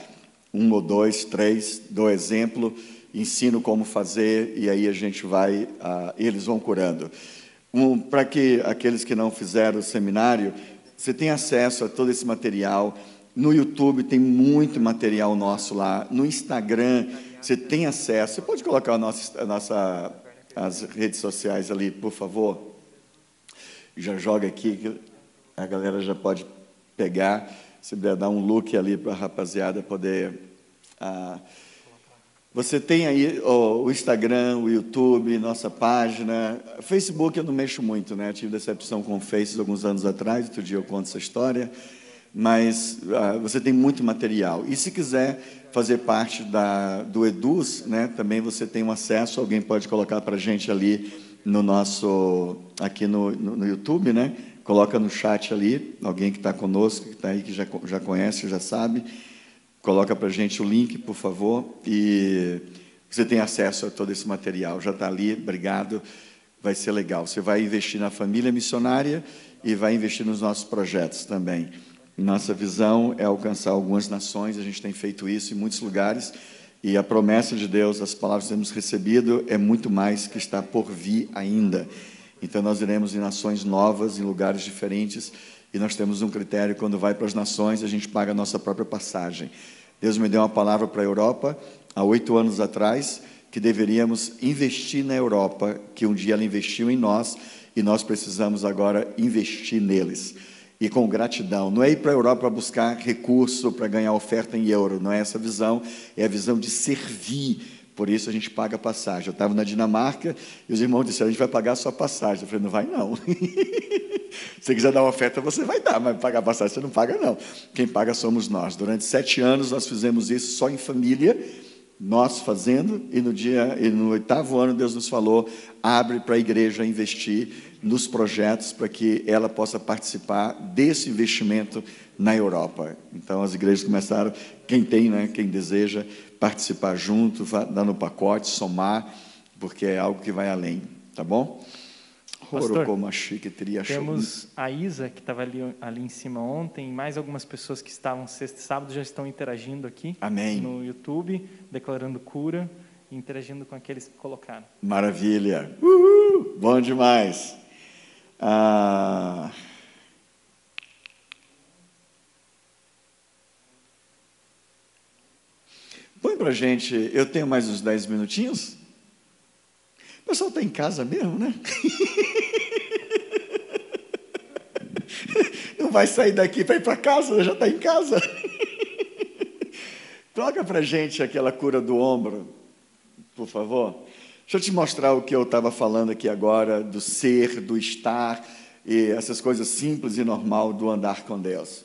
um ou dois, três, dou exemplo ensino como fazer e aí a gente vai, uh, eles vão curando. Um, Para que aqueles que não fizeram o seminário, você tem acesso a todo esse material. No YouTube tem muito material nosso lá. No Instagram você tem acesso. Você pode colocar a nossa, a nossa, as redes sociais ali, por favor? Já joga aqui, a galera já pode pegar. Se puder dar um look ali para a rapaziada poder. Ah, você tem aí o Instagram, o YouTube, nossa página. Facebook eu não mexo muito, né? Tive decepção com o Face alguns anos atrás, outro dia eu conto essa história. Mas uh, você tem muito material. E se quiser fazer parte da, do Eduz, né, também você tem um acesso, alguém pode colocar para a gente ali no nosso, aqui no, no, no, YouTube, né? Coloca no chat ali, alguém que está conosco, que está aí, que já, já conhece, já sabe Coloca para a gente o link, por favor, e você tem acesso a todo esse material. Já está ali, obrigado, vai ser legal. Você vai investir na família missionária e vai investir nos nossos projetos também. Nossa visão é alcançar algumas nações, a gente tem feito isso em muitos lugares, e a promessa de Deus, as palavras que temos recebido, é muito mais que está por vir ainda. Então, nós iremos em nações novas, em lugares diferentes, e nós temos um critério: quando vai para as nações, a gente paga a nossa própria passagem. Deus me deu uma palavra para a Europa, há oito anos atrás, que deveríamos investir na Europa, que um dia ela investiu em nós, e nós precisamos agora investir neles. E com gratidão. Não é ir para a Europa para buscar recurso, para ganhar oferta em euro, não é essa visão, é a visão de servir por isso a gente paga a passagem. Eu estava na Dinamarca e os irmãos disseram: a gente vai pagar a sua passagem. Eu falei: não vai não. Se você quiser dar uma oferta, você vai dar, mas pagar a passagem você não paga não. Quem paga somos nós. Durante sete anos nós fizemos isso só em família, nós fazendo, e no dia, e no oitavo ano Deus nos falou: abre para a igreja investir nos projetos para que ela possa participar desse investimento na Europa. Então as igrejas começaram, quem tem, né, quem deseja, participar junto, dar no pacote, somar, porque é algo que vai além, tá bom? Pastor, Temos a Isa, que estava ali, ali em cima ontem, mais algumas pessoas que estavam sexta e sábado já estão interagindo aqui Amém. no YouTube, declarando cura interagindo com aqueles que colocaram. Maravilha. Uhul. Bom demais. Ah, Põe pra gente, eu tenho mais uns 10 minutinhos? O pessoal está em casa mesmo, né? Não vai sair daqui para ir para casa, já está em casa. Troca para gente aquela cura do ombro, por favor. Deixa eu te mostrar o que eu estava falando aqui agora, do ser, do estar, e essas coisas simples e normal do andar com Deus.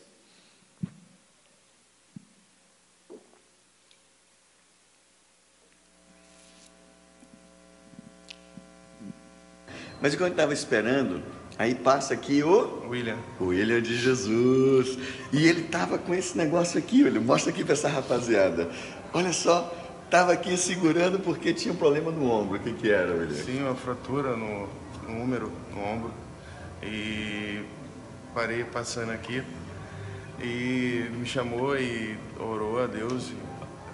Mas quando eu estava esperando, aí passa aqui o William. o William de Jesus. E ele estava com esse negócio aqui, ele mostra aqui para essa rapaziada. Olha só, estava aqui segurando porque tinha um problema no ombro. O que, que era, William? Sim, uma fratura no, no úmero, no ombro. E parei passando aqui e me chamou e orou a Deus e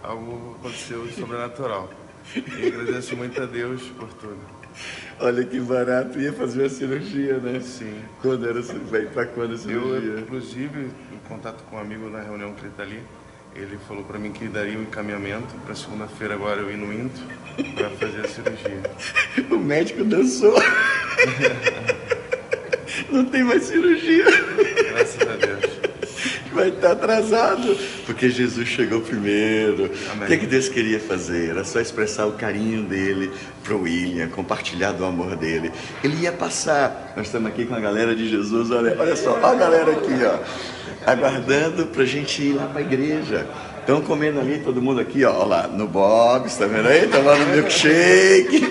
algo aconteceu sobrenatural. E agradeço muito a Deus por tudo. Olha que barato, ia fazer uma cirurgia, né? Sim. Quando era para quando a Eu, cirurgia? inclusive, em contato com um amigo na reunião que ele está ali, ele falou para mim que daria o encaminhamento para segunda-feira agora eu ir no INTO para fazer a cirurgia. O médico dançou. Não tem mais cirurgia. Graças a. Vai estar atrasado, porque Jesus chegou primeiro. Amém. O que, é que Deus queria fazer? Era só expressar o carinho dele para o William, compartilhar do amor dele. Ele ia passar. Nós estamos aqui com a galera de Jesus, olha, olha só, olha a galera aqui, ó, aguardando para a gente ir lá para a igreja. Estão comendo ali, todo mundo aqui, ó, ó lá, no Bob's, tá vendo aí? Tomando milkshake,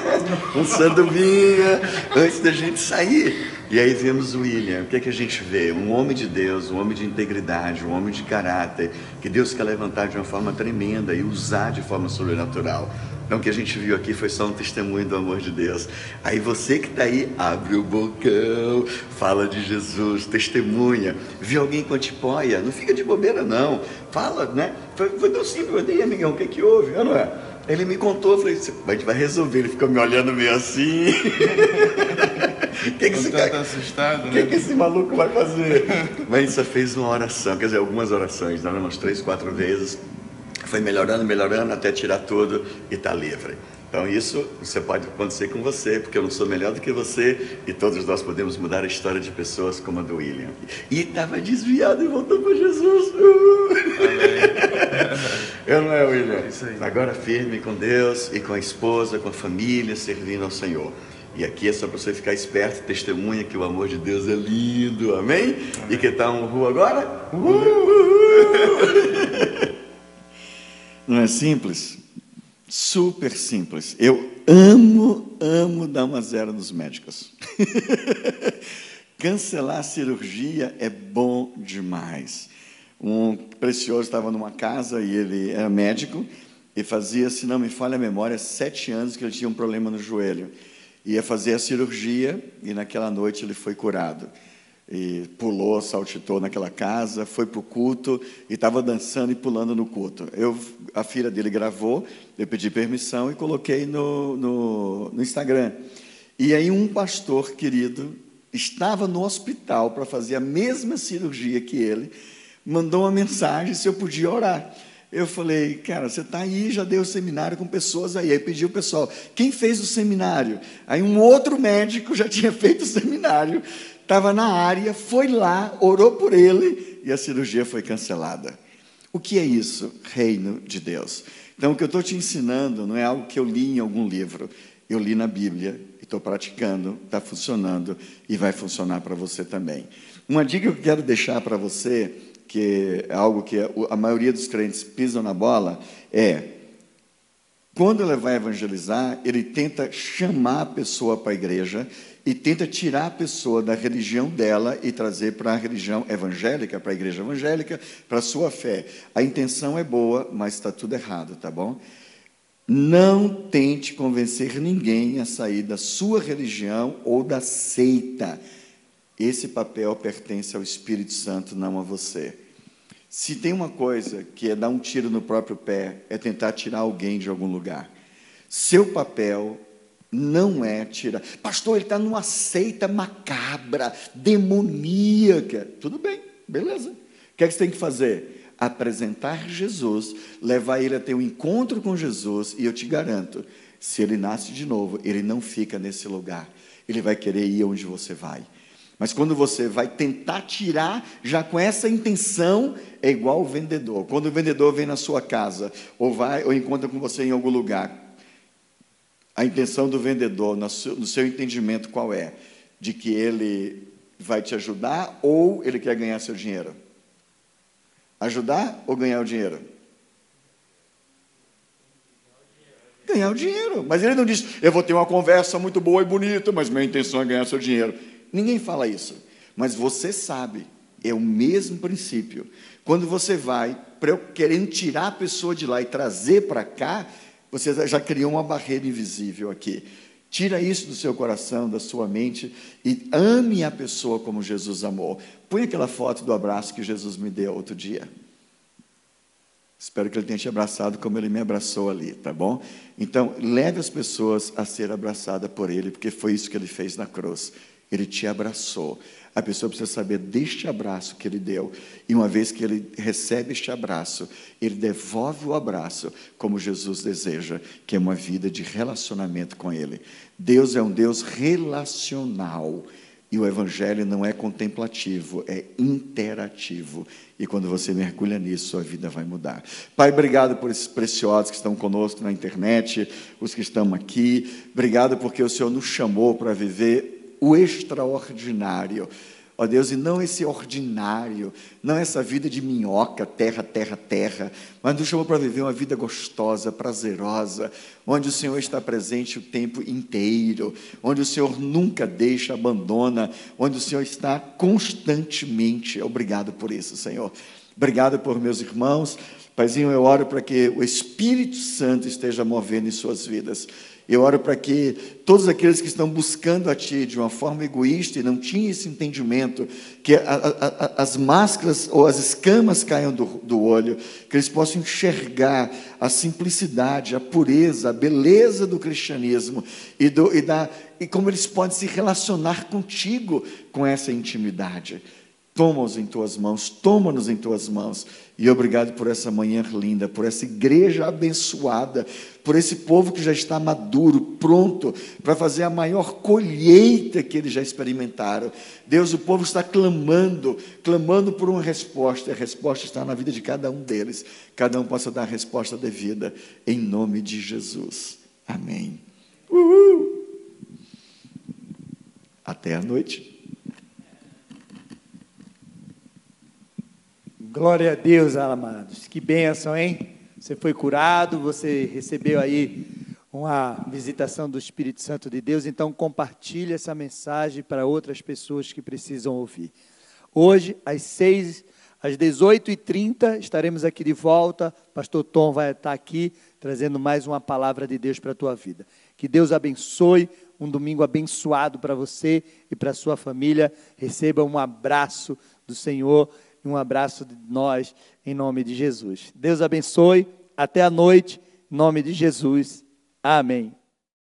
um sanduminha, antes da gente sair. E aí vemos William. O que é que a gente vê? Um homem de Deus, um homem de integridade, um homem de caráter, que Deus quer levantar de uma forma tremenda e usar de forma sobrenatural. Então, o que a gente viu aqui foi só um testemunho do amor de Deus. Aí você que está aí, abre o bocão, fala de Jesus, testemunha. Viu alguém com antipóia? Não fica de bobeira, não. Fala, né? Foi, foi tão simples. Amigão, o que, que houve? Não é? Ele me contou, eu falei, a gente vai resolver. Ele ficou me olhando meio assim. O que, que, esse cara- assustado, o que, né? que esse maluco vai fazer? Mas só fez uma oração, quer dizer, algumas orações, nós umas três, quatro vezes. Foi melhorando, melhorando, até tirar tudo e está livre. Então isso, isso pode acontecer com você, porque eu não sou melhor do que você e todos nós podemos mudar a história de pessoas como a do William. E estava desviado e voltou para Jesus. Uh! Eu não é, William? Isso aí. Agora firme com Deus e com a esposa, com a família, servindo ao Senhor. E aqui é só para você ficar esperto, testemunha que o amor de Deus é lindo, amém? E que tal um ru agora? Não é simples? Super simples. Eu amo, amo dar uma zero nos médicos. Cancelar a cirurgia é bom demais. Um precioso estava numa casa e ele era médico e fazia, se não me falha a memória, sete anos que ele tinha um problema no joelho. Ia fazer a cirurgia e naquela noite ele foi curado. E pulou, saltitou naquela casa, foi para o culto e estava dançando e pulando no culto. Eu, a filha dele gravou, eu pedi permissão e coloquei no, no, no Instagram. E aí um pastor querido estava no hospital para fazer a mesma cirurgia que ele, mandou uma mensagem se eu podia orar. Eu falei, cara, você está aí, já deu seminário com pessoas aí. Aí pediu o pessoal, quem fez o seminário? Aí um outro médico já tinha feito o seminário, estava na área, foi lá, orou por ele e a cirurgia foi cancelada. O que é isso? Reino de Deus. Então, o que eu estou te ensinando não é algo que eu li em algum livro. Eu li na Bíblia e estou praticando, está funcionando e vai funcionar para você também. Uma dica que eu quero deixar para você, que é algo que a maioria dos crentes pisam na bola, é quando ele vai evangelizar, ele tenta chamar a pessoa para a igreja e tenta tirar a pessoa da religião dela e trazer para a religião evangélica, para a igreja evangélica, para a sua fé. A intenção é boa, mas está tudo errado, tá bom? Não tente convencer ninguém a sair da sua religião ou da seita. Esse papel pertence ao Espírito Santo, não a você. Se tem uma coisa que é dar um tiro no próprio pé, é tentar tirar alguém de algum lugar. Seu papel não é tirar. Pastor, ele está numa seita macabra, demoníaca. Tudo bem, beleza. O que é que você tem que fazer? apresentar Jesus, levar ele a ter um encontro com Jesus, e eu te garanto, se ele nasce de novo, ele não fica nesse lugar. Ele vai querer ir onde você vai. Mas quando você vai tentar tirar, já com essa intenção, é igual o vendedor. Quando o vendedor vem na sua casa, ou vai, ou encontra com você em algum lugar, a intenção do vendedor, no seu, no seu entendimento, qual é? De que ele vai te ajudar ou ele quer ganhar seu dinheiro? Ajudar ou ganhar o dinheiro? Ganhar o dinheiro. Mas ele não diz, eu vou ter uma conversa muito boa e bonita, mas minha intenção é ganhar seu dinheiro. Ninguém fala isso. Mas você sabe, é o mesmo princípio. Quando você vai querendo tirar a pessoa de lá e trazer para cá, você já criou uma barreira invisível aqui. Tira isso do seu coração, da sua mente e ame a pessoa como Jesus amou. Põe aquela foto do abraço que Jesus me deu outro dia. Espero que ele tenha te abraçado como ele me abraçou ali, tá bom? Então, leve as pessoas a ser abraçada por ele, porque foi isso que ele fez na cruz. Ele te abraçou. A pessoa precisa saber deste abraço que ele deu. E uma vez que ele recebe este abraço, ele devolve o abraço como Jesus deseja, que é uma vida de relacionamento com ele. Deus é um Deus relacional. E o Evangelho não é contemplativo, é interativo. E quando você mergulha nisso, sua vida vai mudar. Pai, obrigado por esses preciosos que estão conosco na internet, os que estão aqui. Obrigado porque o Senhor nos chamou para viver o extraordinário. Ó Deus, e não esse ordinário, não essa vida de minhoca, terra, terra, terra, mas nos chamou para viver uma vida gostosa, prazerosa, onde o Senhor está presente o tempo inteiro, onde o Senhor nunca deixa, abandona, onde o Senhor está constantemente. Obrigado por isso, Senhor. Obrigado por meus irmãos. Paizinho, eu oro para que o Espírito Santo esteja movendo em suas vidas. Eu oro para que todos aqueles que estão buscando a Ti de uma forma egoísta e não tinham esse entendimento, que a, a, a, as máscaras ou as escamas caiam do, do olho, que eles possam enxergar a simplicidade, a pureza, a beleza do cristianismo e, do, e, da, e como eles podem se relacionar contigo com essa intimidade. Toma-os em tuas mãos, toma-nos em tuas mãos. E obrigado por essa manhã linda, por essa igreja abençoada, por esse povo que já está maduro, pronto para fazer a maior colheita que eles já experimentaram. Deus, o povo está clamando, clamando por uma resposta, e a resposta está na vida de cada um deles. Cada um possa dar a resposta devida, em nome de Jesus. Amém. Uhul. Até a noite. Glória a Deus, amados. Que bênção, hein? Você foi curado, você recebeu aí uma visitação do Espírito Santo de Deus, então compartilhe essa mensagem para outras pessoas que precisam ouvir. Hoje, às seis, às 18h30, estaremos aqui de volta. Pastor Tom vai estar aqui trazendo mais uma palavra de Deus para a tua vida. Que Deus abençoe, um domingo abençoado para você e para a sua família. Receba um abraço do Senhor e um abraço de nós, em nome de Jesus. Deus abençoe. Até a noite, em nome de Jesus. Amém.